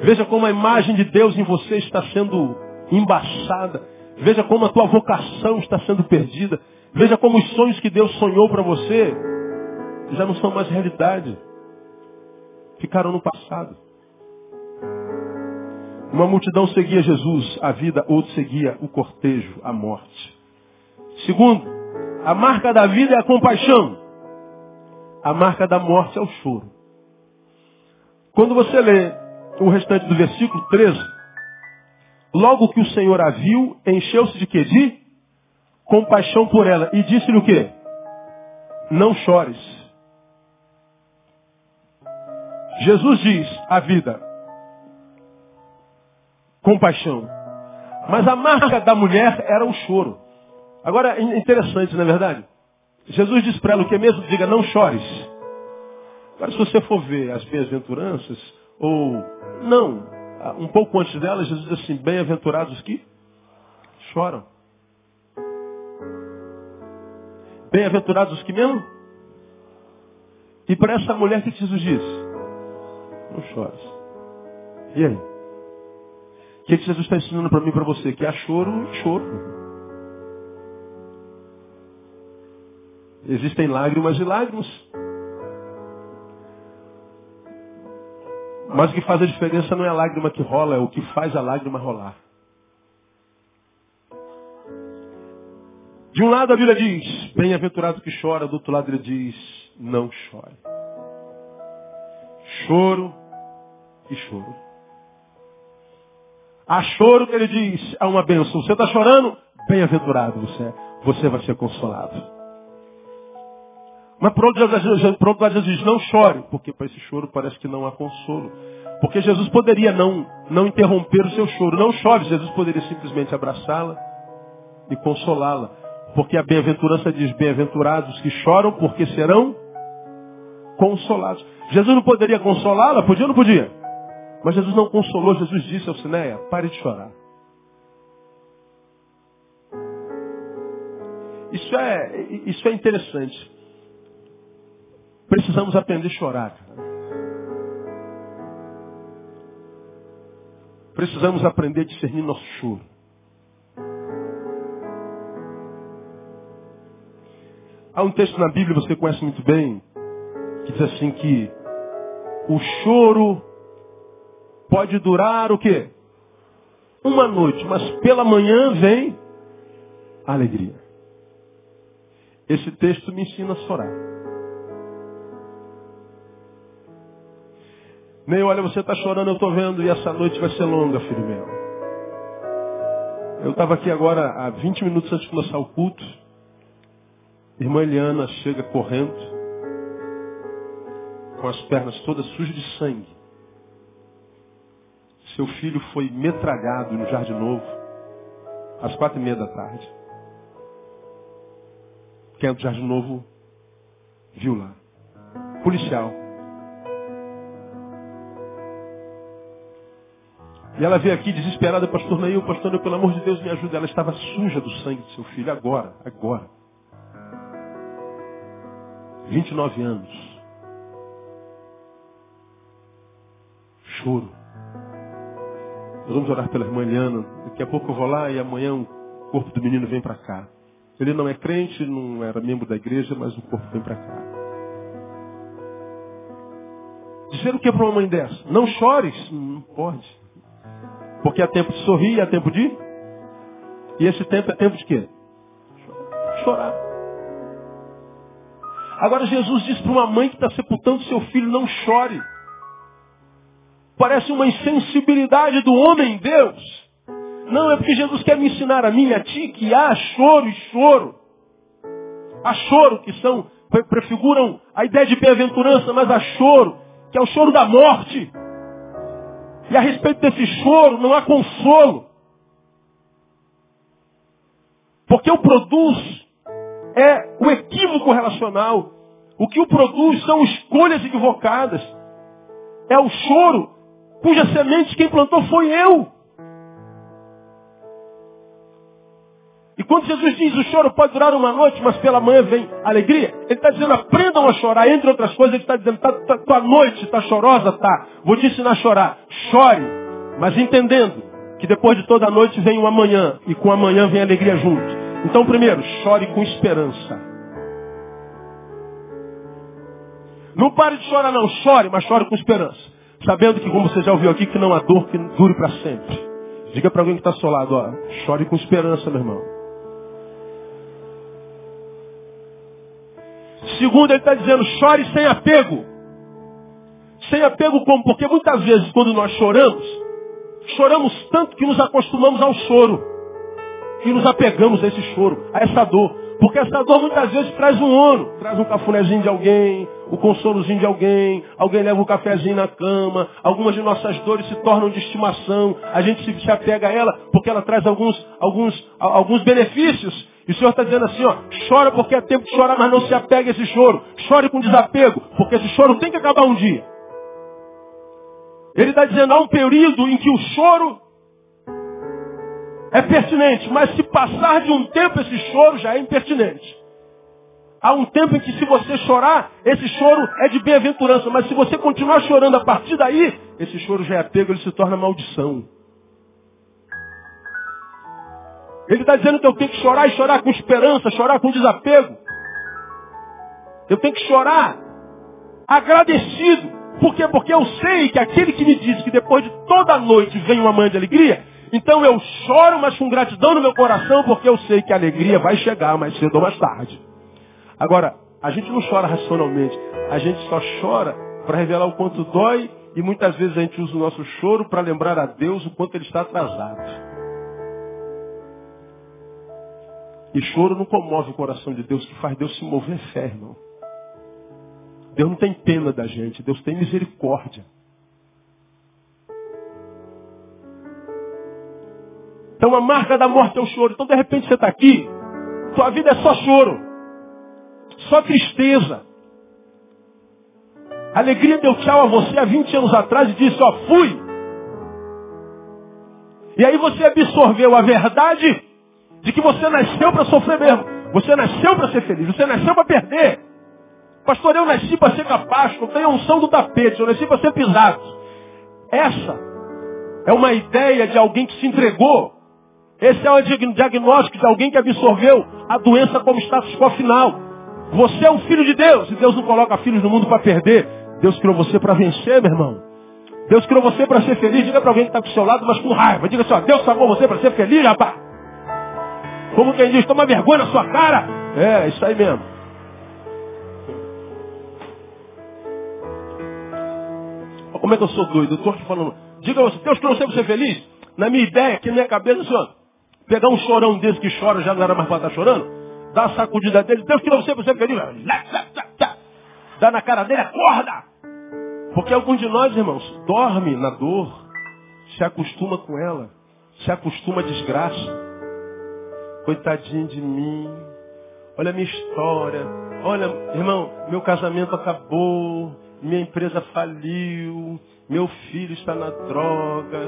Veja como a imagem de Deus em você está sendo embaçada. Veja como a tua vocação está sendo perdida. Veja como os sonhos que Deus sonhou para você já não são mais realidade. Ficaram no passado. Uma multidão seguia Jesus, a vida, outro seguia o cortejo, a morte. Segundo, a marca da vida é a compaixão. A marca da morte é o choro. Quando você lê o restante do versículo 13, logo que o Senhor a viu, encheu-se de quê? De compaixão por ela. E disse-lhe o quê? Não chores. Jesus diz a vida, compaixão. Mas a marca da mulher era o choro. Agora, é interessante, não é verdade? Jesus diz para ela o que mesmo? Diga, não chores. Agora, se você for ver as bem-aventuranças, ou não, um pouco antes dela, Jesus diz assim, bem-aventurados que choram. Bem-aventurados os que mesmo? E para essa mulher, que Jesus diz? Não chores. E aí? O que, Jesus está ensinando para mim e para você? Que há choro, choro. Existem lágrimas e lágrimas. Mas o que faz a diferença não é a lágrima que rola, é o que faz a lágrima rolar. De um lado a Bíblia diz, bem-aventurado que chora, do outro lado ele diz, não chore. Choro e choro. Há choro que ele diz, há uma bênção. Você está chorando? Bem-aventurado você é. Você vai ser consolado. Mas pronto, pronto Jesus diz, não chore, porque para esse choro parece que não há consolo. Porque Jesus poderia não, não interromper o seu choro. Não chore, Jesus poderia simplesmente abraçá-la e consolá-la. Porque a bem-aventurança diz, bem-aventurados que choram, porque serão consolados. Jesus não poderia consolá-la? Podia ou não podia? Mas Jesus não consolou, Jesus disse ao Sinéia, pare de chorar. Isso é, isso é interessante. Precisamos aprender a chorar. Precisamos aprender a discernir nosso choro. Há um texto na Bíblia, você conhece muito bem, que diz assim que o choro pode durar o quê? Uma noite, mas pela manhã vem a alegria. Esse texto me ensina a chorar. Nem olha, você está chorando, eu estou vendo, e essa noite vai ser longa, filho meu. Eu estava aqui agora há 20 minutos antes de começar o culto. Irmã Eliana chega correndo, com as pernas todas sujas de sangue. Seu filho foi metralhado no Jardim Novo, às quatro e meia da tarde. Quem é do Jardim Novo viu lá. Policial. E ela veio aqui desesperada, pastor Neil, pastor Neil, pelo amor de Deus, me ajuda. Ela estava suja do sangue de seu filho, agora, agora. 29 anos. Choro. Nós vamos orar pela irmã Eliana. Daqui a pouco eu vou lá e amanhã o corpo do menino vem para cá. Ele não é crente, não era membro da igreja, mas o corpo vem para cá. Dizer o que para uma mãe dessa? Não chores. Não pode. Porque há tempo de sorrir há tempo de... E esse tempo é tempo de quê? Chorar. Agora Jesus diz para uma mãe que está sepultando seu filho, não chore. Parece uma insensibilidade do homem Deus. Não, é porque Jesus quer me ensinar a mim a ti que há choro e choro. Há choro que são, prefiguram a ideia de bem-aventurança, mas há choro, que é o choro da morte. E a respeito desse choro não há consolo. Porque o produz é o equívoco relacional. O que o produz são escolhas equivocadas. É o choro cuja semente quem plantou foi eu. E quando Jesus diz o choro pode durar uma noite, mas pela manhã vem alegria, ele está dizendo aprendam a chorar. Entre outras coisas, ele está dizendo, tá, tá, tua noite está chorosa? Tá. Vou te ensinar a chorar. Chore, mas entendendo que depois de toda a noite vem o amanhã, e com amanhã vem alegria junto. Então, primeiro, chore com esperança. Não pare de chorar não, chore, mas chore com esperança. Sabendo que, como você já ouviu aqui, que não há dor que dure para sempre. Diga para alguém que está ao seu lado, ó, chore com esperança, meu irmão. Segundo, ele está dizendo, chore sem apego. Sem apego como? Porque muitas vezes, quando nós choramos, choramos tanto que nos acostumamos ao choro. E nos apegamos a esse choro, a essa dor. Porque essa dor muitas vezes traz um ouro. Traz um cafunézinho de alguém, o um consolozinho de alguém, alguém leva um cafezinho na cama, algumas de nossas dores se tornam de estimação, a gente se, apega a ela porque ela traz alguns, alguns, alguns benefícios. E o Senhor está dizendo assim, ó, chora porque é tempo de chorar, mas não se apegue a esse choro. Chore com desapego, porque esse choro tem que acabar um dia. Ele está dizendo, há um período em que o choro é pertinente, mas se passar de um tempo esse choro já é impertinente. Há um tempo em que se você chorar, esse choro é de bem-aventurança, mas se você continuar chorando a partir daí, esse choro já é apego, ele se torna maldição. Ele está dizendo que eu tenho que chorar e chorar com esperança, chorar com desapego. Eu tenho que chorar agradecido. Por quê? Porque eu sei que aquele que me diz que depois de toda noite vem uma manhã de alegria, então eu choro, mas com gratidão no meu coração, porque eu sei que a alegria vai chegar mais cedo ou mais tarde. Agora, a gente não chora racionalmente, a gente só chora para revelar o quanto dói e muitas vezes a gente usa o nosso choro para lembrar a Deus o quanto ele está atrasado. E choro não comove o coração de Deus, que faz Deus se mover fé, irmão. Deus não tem pena da gente, Deus tem misericórdia. Então a marca da morte é o choro. Então de repente você está aqui, sua vida é só choro. Só tristeza. A alegria deu tchau a você há 20 anos atrás e disse, ó, fui. E aí você absorveu a verdade de que você nasceu para sofrer mesmo. Você nasceu para ser feliz. Você nasceu para perder. Pastor, eu nasci para ser capaz. Eu tenho unção do tapete. Eu nasci para ser pisado. Essa é uma ideia de alguém que se entregou esse é o diagnóstico de alguém que absorveu a doença como status quo final. Você é um filho de Deus e Deus não coloca filhos no mundo para perder. Deus criou você para vencer, meu irmão. Deus criou você para ser feliz. Diga para alguém que está do seu lado, mas com raiva. Diga assim, ó, Deus chamou você para ser feliz, rapaz. Como quem diz, toma vergonha na sua cara. É, isso aí mesmo. Olha como é que eu sou doido. Eu estou te falando. Diga você, Deus criou você feliz. Na minha ideia, aqui na minha cabeça, senhor. Pegar um chorão desse que chora, já não era mais para estar chorando. Dá a sacudida dele. Deus tirou você para ser feliz. Dá na cara dele, acorda. Porque alguns de nós, irmãos, dorme na dor, se acostuma com ela, se acostuma à desgraça. Coitadinho de mim. Olha a minha história. Olha, irmão, meu casamento acabou, minha empresa faliu, meu filho está na droga,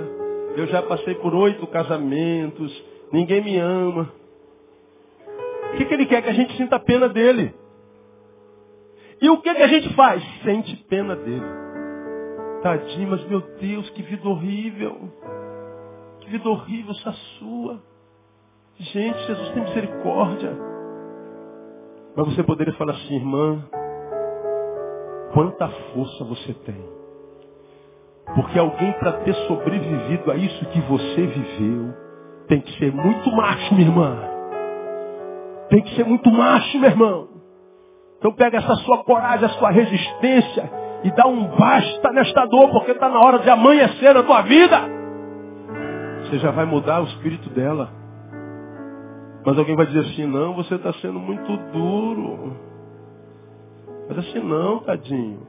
eu já passei por oito casamentos, Ninguém me ama. O que, que ele quer? Que a gente sinta pena dele. E o que, que a gente faz? Sente pena dele. Tadinho, mas meu Deus, que vida horrível. Que vida horrível essa sua. Gente, Jesus tem misericórdia. Mas você poderia falar assim, irmã, quanta força você tem. Porque alguém para ter sobrevivido a isso que você viveu, tem que ser muito macho, minha irmã. Tem que ser muito macho, meu irmão. Então pega essa sua coragem, a sua resistência e dá um basta nesta dor, porque está na hora de amanhecer na tua vida. Você já vai mudar o espírito dela. Mas alguém vai dizer assim, não, você está sendo muito duro. Mas assim, não, tadinho.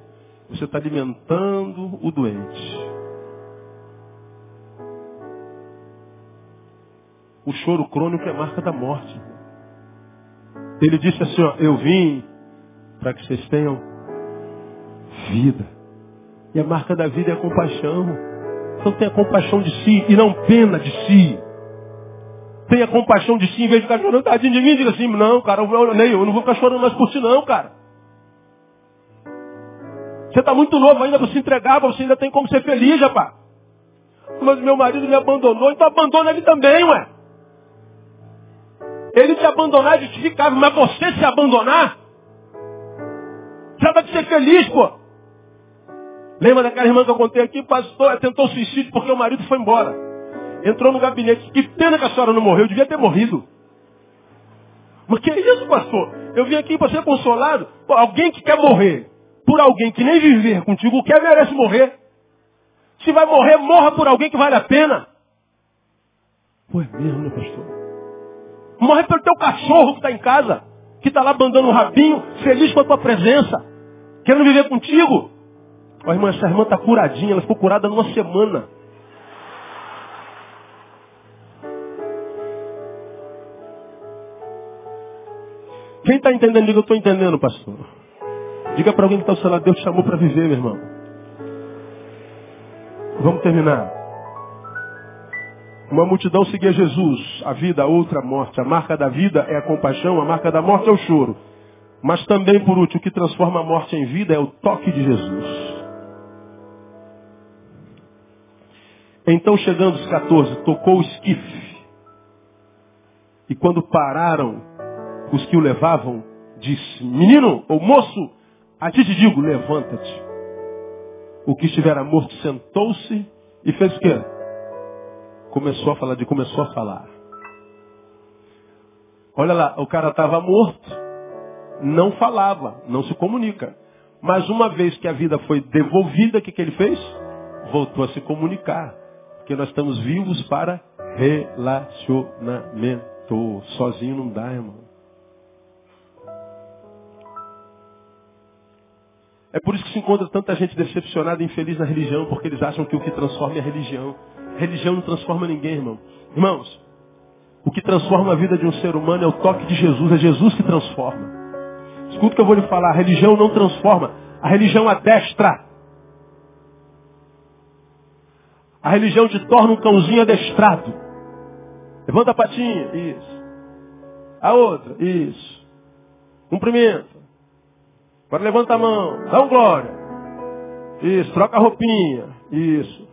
Você está alimentando o doente. O choro crônico é marca da morte. Ele disse assim, ó, eu vim para que vocês tenham vida. E a marca da vida é a compaixão. Então tenha compaixão de si e não pena de si. Tenha compaixão de si, em vez de ficar chorando, tadinho de mim, diga assim, não, cara, eu, nem eu não vou ficar chorando mais por si não, cara. Você está muito novo ainda para se entregar, você ainda tem como ser feliz, rapaz. Mas meu marido me abandonou, então abandona ele também, ué. Ele te abandonar é justificável, mas você se abandonar, trata de ser feliz, pô. Lembra daquela irmã que eu contei aqui? Pastor, tentou suicídio porque o marido foi embora. Entrou no gabinete. Que pena que a senhora não morreu, devia ter morrido. Mas que é isso, pastor? Eu vim aqui para ser consolado. Pô, alguém que quer morrer por alguém que nem viver contigo quer merece morrer. Se vai morrer, morra por alguém que vale a pena. Pô, é mesmo, né, pastor? Morre pelo teu cachorro que está em casa, que está lá bandando o rabinho, feliz com a tua presença, querendo viver contigo. Ó, irmã, essa irmã está curadinha, ela ficou curada numa semana. Quem está entendendo? Diga, eu estou entendendo, pastor. Diga para alguém que está ao seu lado, Deus te chamou para viver, meu irmão. Vamos terminar. Uma multidão seguia Jesus, a vida, a outra, a morte. A marca da vida é a compaixão, a marca da morte é o choro. Mas também, por último, o que transforma a morte em vida é o toque de Jesus. Então, chegando os 14, tocou o esquife. E quando pararam os que o levavam, disse, menino ou moço, a ti te digo, levanta-te. O que estivera morto sentou-se e fez o quê? Começou a falar de começou a falar. Olha lá, o cara estava morto, não falava, não se comunica. Mas uma vez que a vida foi devolvida, o que, que ele fez? Voltou a se comunicar. Porque nós estamos vivos para relacionamento. Sozinho não dá, irmão. É por isso que se encontra tanta gente decepcionada e infeliz na religião, porque eles acham que o que transforma é a religião. Religião não transforma ninguém, irmão. Irmãos, o que transforma a vida de um ser humano é o toque de Jesus, é Jesus que transforma. Escuta o que eu vou lhe falar, a religião não transforma, a religião adestra. A religião te torna um cãozinho adestrado. Levanta a patinha, isso. A outra, isso. Cumprimento. Agora levanta a mão, dá um glória. Isso, troca a roupinha. Isso.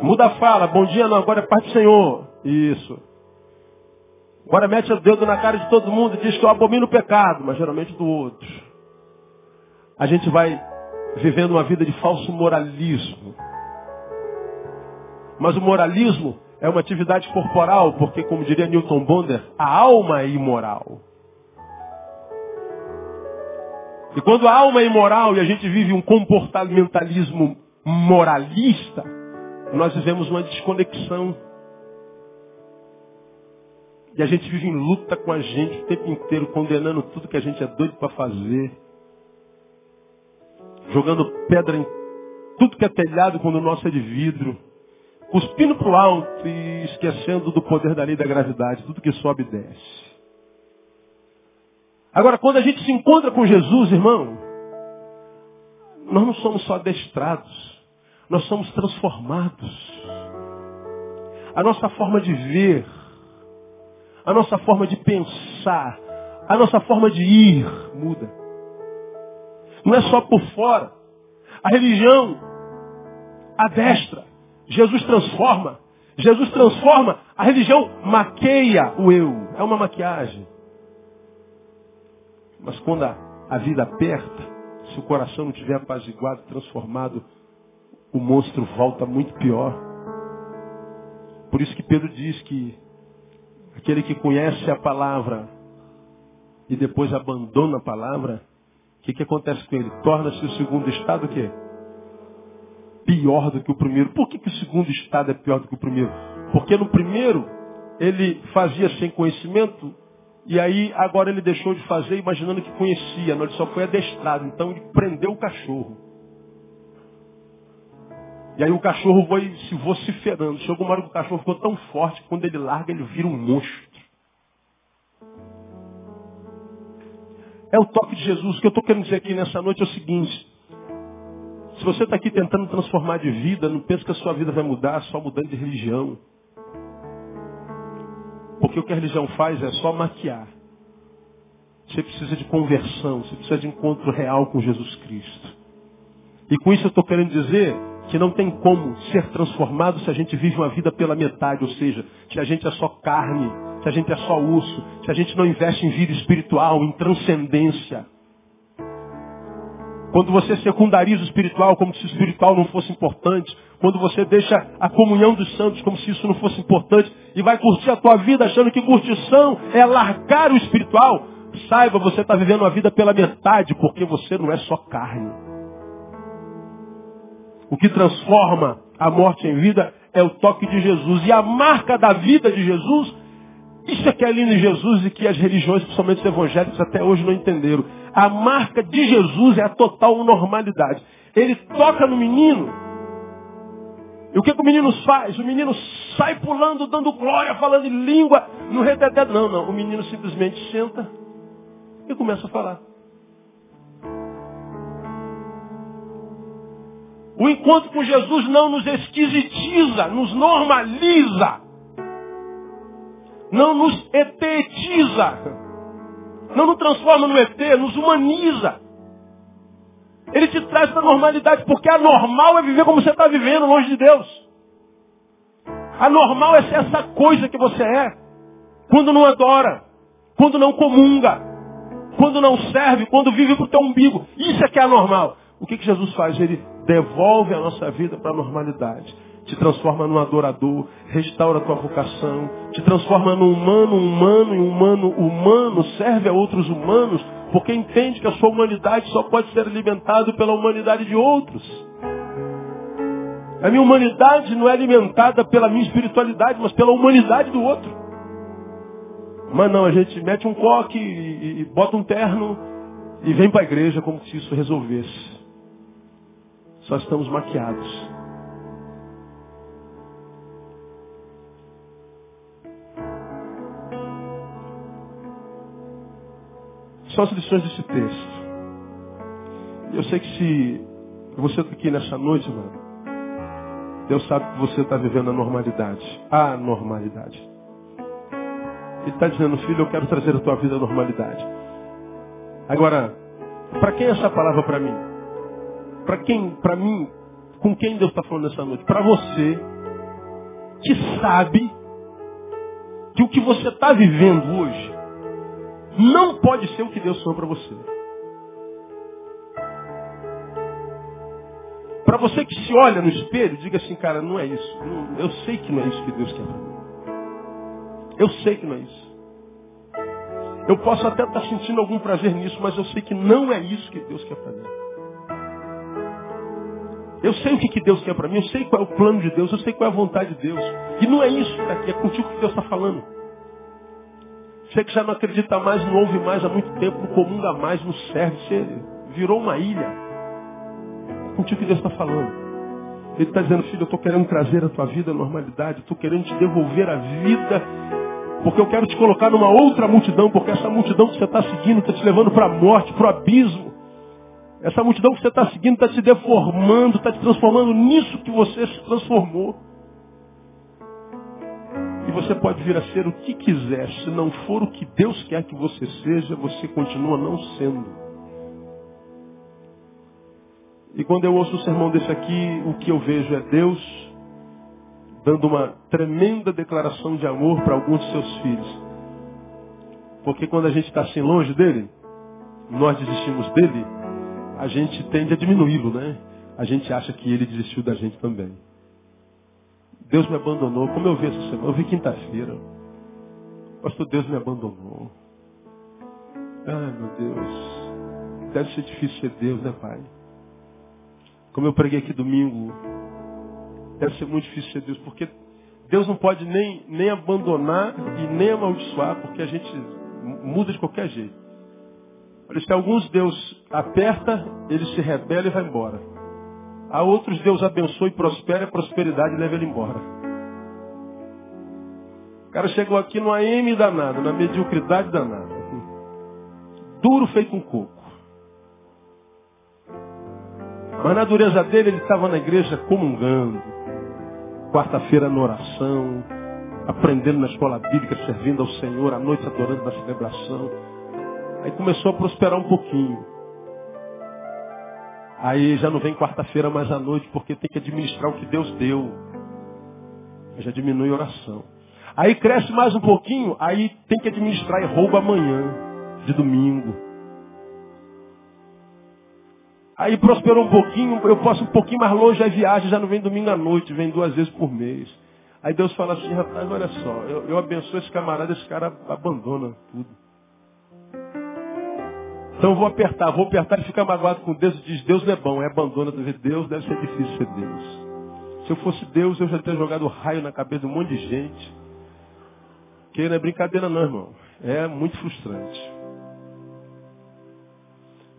Muda a fala, bom dia não, agora é parte do Senhor. Isso. Agora mete o dedo na cara de todo mundo e diz que eu abomino o pecado, mas geralmente do outro. A gente vai vivendo uma vida de falso moralismo. Mas o moralismo é uma atividade corporal, porque, como diria Newton Bonder, a alma é imoral. E quando a alma é imoral e a gente vive um comportamentalismo moralista, nós vivemos uma desconexão. E a gente vive em luta com a gente o tempo inteiro, condenando tudo que a gente é doido para fazer. Jogando pedra em tudo que é telhado quando o nosso é de vidro. Cuspindo para o alto e esquecendo do poder da lei da gravidade. Tudo que sobe desce. Agora, quando a gente se encontra com Jesus, irmão, nós não somos só adestrados, nós somos transformados. A nossa forma de ver, a nossa forma de pensar, a nossa forma de ir muda. Não é só por fora. A religião adestra. Jesus transforma. Jesus transforma. A religião maqueia o eu. É uma maquiagem. Mas quando a, a vida aperta, se o coração não tiver apaziguado, transformado, o monstro volta muito pior. Por isso que Pedro diz que aquele que conhece a palavra e depois abandona a palavra, o que, que acontece com ele? Torna-se o segundo estado o quê? Pior do que o primeiro. Por que, que o segundo estado é pior do que o primeiro? Porque no primeiro ele fazia sem conhecimento e aí agora ele deixou de fazer imaginando que conhecia, não, ele só foi adestrado. Então ele prendeu o cachorro. E aí o cachorro foi se vociferando. Chegou uma hora que o cachorro ficou tão forte que quando ele larga ele vira um monstro. É o toque de Jesus. O que eu estou querendo dizer aqui nessa noite é o seguinte. Se você está aqui tentando transformar de vida, não pense que a sua vida vai mudar só mudando de religião. Porque o que a religião faz é só maquiar. Você precisa de conversão, você precisa de encontro real com Jesus Cristo. E com isso eu estou querendo dizer que não tem como ser transformado se a gente vive uma vida pela metade, ou seja, se a gente é só carne, se a gente é só osso, se a gente não investe em vida espiritual, em transcendência. Quando você secundariza o espiritual como se o espiritual não fosse importante, quando você deixa a comunhão dos santos como se isso não fosse importante e vai curtir a tua vida achando que curtição é largar o espiritual, saiba, você está vivendo uma vida pela metade, porque você não é só carne. O que transforma a morte em vida é o toque de Jesus. E a marca da vida de Jesus, isso é que é lindo em Jesus e que as religiões, principalmente os evangélicos, até hoje não entenderam. A marca de Jesus é a total normalidade. Ele toca no menino. E o que, que o menino faz? O menino sai pulando, dando glória, falando em língua, no reteté. Não, não. O menino simplesmente senta e começa a falar. O encontro com Jesus não nos esquisitiza, nos normaliza. Não nos etetiza. Não nos transforma no ET, nos humaniza. Ele te traz para a normalidade, porque a normal é viver como você está vivendo, longe de Deus. A normal é ser essa coisa que você é. Quando não adora, quando não comunga, quando não serve, quando vive para o teu umbigo. Isso é que é anormal. O que, que Jesus faz? Ele devolve a nossa vida para a normalidade. Te transforma num adorador, restaura tua vocação, te transforma num humano humano e humano humano, serve a outros humanos, porque entende que a sua humanidade só pode ser alimentada pela humanidade de outros. A minha humanidade não é alimentada pela minha espiritualidade, mas pela humanidade do outro. Mas não, a gente mete um coque e, e bota um terno e vem para a igreja como se isso resolvesse. Só estamos maquiados. São as lições desse texto. Eu sei que se você está aqui nessa noite, mano, Deus sabe que você está vivendo a normalidade. A normalidade. Ele está dizendo, filho, eu quero trazer a tua vida à normalidade. Agora, para quem é essa palavra para mim? Para quem, para mim, com quem Deus está falando nessa noite? Para você que sabe que o que você está vivendo hoje não pode ser o que Deus sonhou para você. Para você que se olha no espelho, diga assim, cara, não é isso. eu sei que não é isso que Deus quer para mim. Eu sei que não é isso. Eu posso até estar sentindo algum prazer nisso, mas eu sei que não é isso que Deus quer para mim. Eu sei o que, que Deus quer para mim, eu sei qual é o plano de Deus, eu sei qual é a vontade de Deus. E não é isso daqui, é contigo que Deus está falando. Você que já não acredita mais, não ouve mais há muito tempo, não comunga mais, não serve, você virou uma ilha. É contigo que Deus está falando. Ele está dizendo, filho, eu estou querendo trazer a tua vida à normalidade, estou querendo te devolver a vida, porque eu quero te colocar numa outra multidão, porque essa multidão que você está seguindo está te levando para a morte, para o abismo. Essa multidão que você está seguindo está te deformando, está te transformando nisso que você se transformou. Você pode vir a ser o que quiser. Se não for o que Deus quer que você seja, você continua não sendo. E quando eu ouço o sermão desse aqui, o que eu vejo é Deus dando uma tremenda declaração de amor para alguns de seus filhos. Porque quando a gente está assim longe dele, nós desistimos dele, a gente tende a diminuí-lo, né? A gente acha que ele desistiu da gente também. Deus me abandonou. Como eu vi essa semana? Eu vi quinta-feira. Pastor, Deus me abandonou. Ai, meu Deus. Deve ser difícil ser Deus, né, Pai? Como eu preguei aqui domingo, deve ser muito difícil ser Deus, porque Deus não pode nem, nem abandonar e nem amaldiçoar, porque a gente muda de qualquer jeito. Por isso que alguns Deus aperta, ele se rebela e vai embora. Há outros Deus abençoa e prospera, a prosperidade leva ele embora. O cara chegou aqui no AM danado, na mediocridade danada. Duro feito um coco. Mas na dureza dele, ele estava na igreja comungando. Quarta-feira na oração, aprendendo na escola bíblica, servindo ao Senhor, à noite adorando na celebração. Aí começou a prosperar um pouquinho. Aí já não vem quarta-feira mais à noite, porque tem que administrar o que Deus deu. Já diminui a oração. Aí cresce mais um pouquinho, aí tem que administrar e rouba amanhã, de domingo. Aí prosperou um pouquinho, eu posso um pouquinho mais longe, aí viagem, já não vem domingo à noite, vem duas vezes por mês. Aí Deus fala assim, rapaz, olha só, eu, eu abençoo esse camarada, esse cara abandona tudo. Então eu vou apertar, vou apertar e ficar magoado com Deus e diz, Deus não é bom, é abandona. Deus deve ser difícil ser Deus. Se eu fosse Deus, eu já teria jogado raio na cabeça de um monte de gente. Que não é brincadeira não, irmão. É muito frustrante.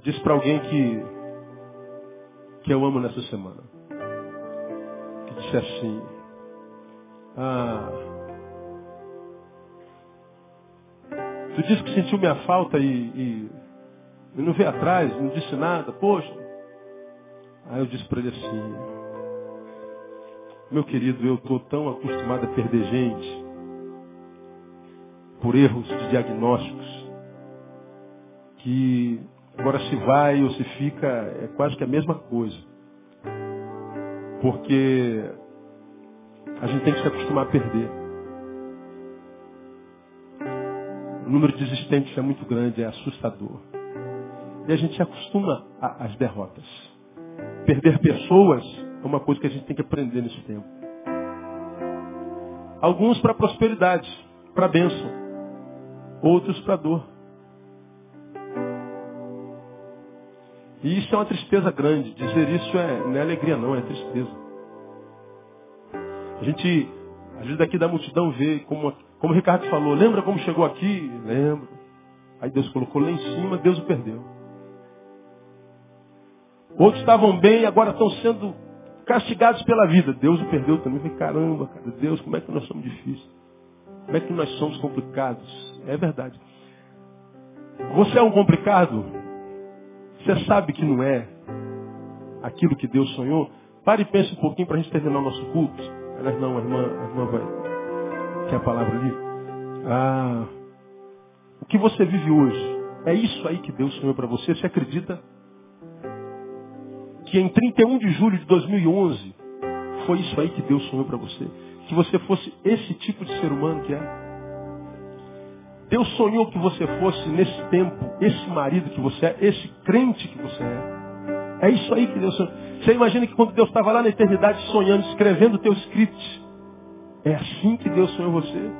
Diz para alguém que, que eu amo nessa semana. Que disse assim, ah, tu disse que sentiu minha falta e, e, e não veio atrás, não disse nada, poxa. Aí eu disse para ele assim, meu querido, eu estou tão acostumado a perder gente por erros de diagnósticos que agora se vai ou se fica é quase que a mesma coisa. Porque a gente tem que se acostumar a perder. O número de desistentes é muito grande, é assustador. E a gente se acostuma às derrotas. Perder pessoas é uma coisa que a gente tem que aprender nesse tempo. Alguns para prosperidade, para bênção. Outros para dor. E isso é uma tristeza grande. Dizer isso é, não é alegria não, é tristeza. A gente, às vezes daqui da multidão vê, como, como o Ricardo falou, lembra como chegou aqui? Lembro. Aí Deus colocou lá em cima, Deus o perdeu. Outros estavam bem, agora estão sendo castigados pela vida. Deus o perdeu também. falei, caramba, cara, Deus, como é que nós somos difíceis? Como é que nós somos complicados? É verdade. Você é um complicado? Você sabe que não é aquilo que Deus sonhou? Pare e pense um pouquinho para a gente terminar o nosso culto. Aliás, não, a irmã, a irmã vai. Quer a palavra ali? Ah, o que você vive hoje, é isso aí que Deus sonhou para você? Você acredita? Que em 31 de julho de 2011, foi isso aí que Deus sonhou para você? Que você fosse esse tipo de ser humano que é? Deus sonhou que você fosse, nesse tempo, esse marido que você é, esse crente que você é. É isso aí que Deus sonhou. Você imagina que quando Deus estava lá na eternidade sonhando, escrevendo o teu script, é assim que Deus sonhou você?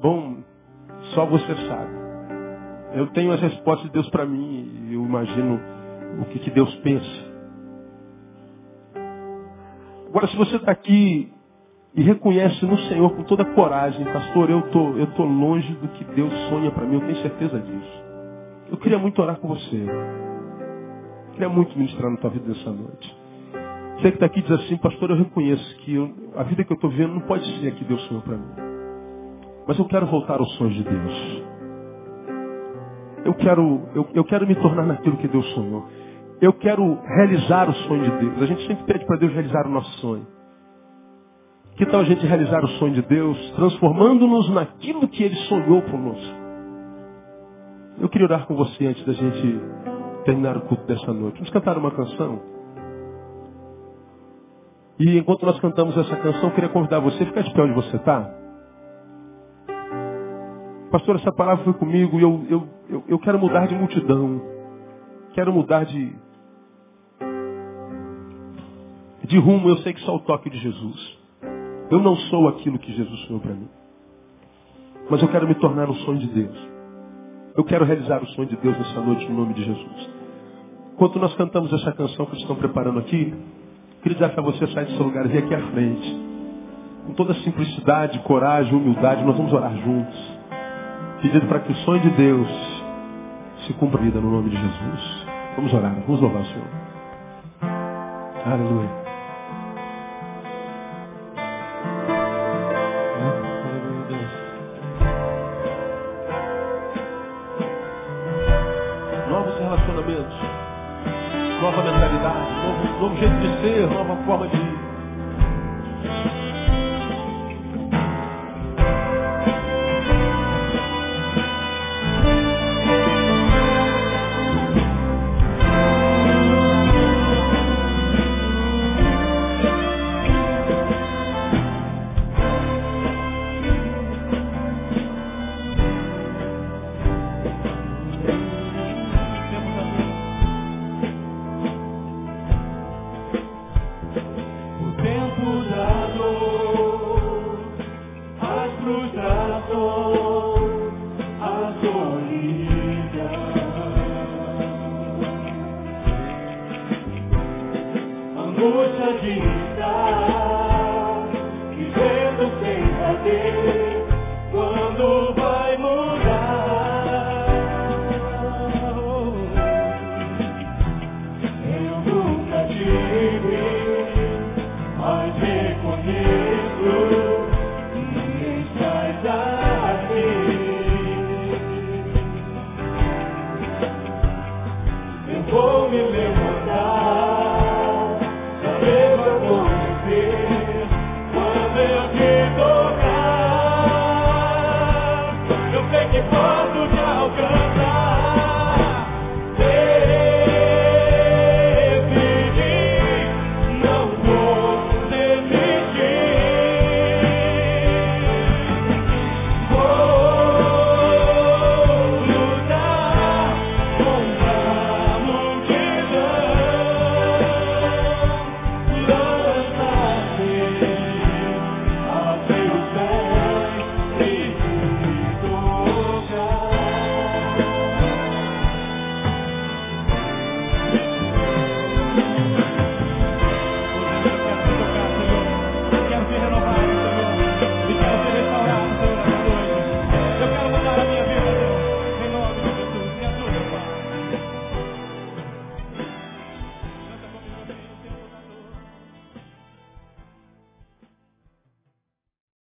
Bom, só você sabe. Eu tenho as respostas de Deus para mim e eu imagino o que, que Deus pensa. Agora, se você está aqui e reconhece no Senhor com toda coragem, pastor, eu tô, eu tô longe do que Deus sonha para mim, eu tenho certeza disso. Eu queria muito orar com você. Queria muito ministrar na tua vida nessa noite. Você que está aqui diz assim, pastor, eu reconheço que eu, a vida que eu estou vivendo não pode ser a que Deus sonhou para mim. Mas eu quero voltar aos sonhos de Deus. Eu quero, eu, eu quero me tornar naquilo que Deus sonhou. Eu quero realizar o sonho de Deus. A gente sempre pede para Deus realizar o nosso sonho. Que tal a gente realizar o sonho de Deus, transformando-nos naquilo que Ele sonhou por nós? Eu queria orar com você antes da gente terminar o culto dessa noite. Vamos cantar uma canção. E enquanto nós cantamos essa canção, eu queria convidar você a ficar de pé onde você está. Pastor, essa palavra foi comigo e eu, eu, eu, eu quero mudar de multidão. Quero mudar de, de rumo. Eu sei que só o toque de Jesus. Eu não sou aquilo que Jesus sonhou para mim. Mas eu quero me tornar um sonho de Deus. Eu quero realizar o sonho de Deus nessa noite, no nome de Jesus. Enquanto nós cantamos essa canção que eles estão preparando aqui, queria desafiar você sair do seu lugar e vir aqui à frente. Com toda simplicidade, coragem, humildade, nós vamos orar juntos. Pedindo para que o sonho de Deus se cumpra vida no nome de Jesus. Vamos orar, vamos louvar o Senhor. Aleluia. Jeito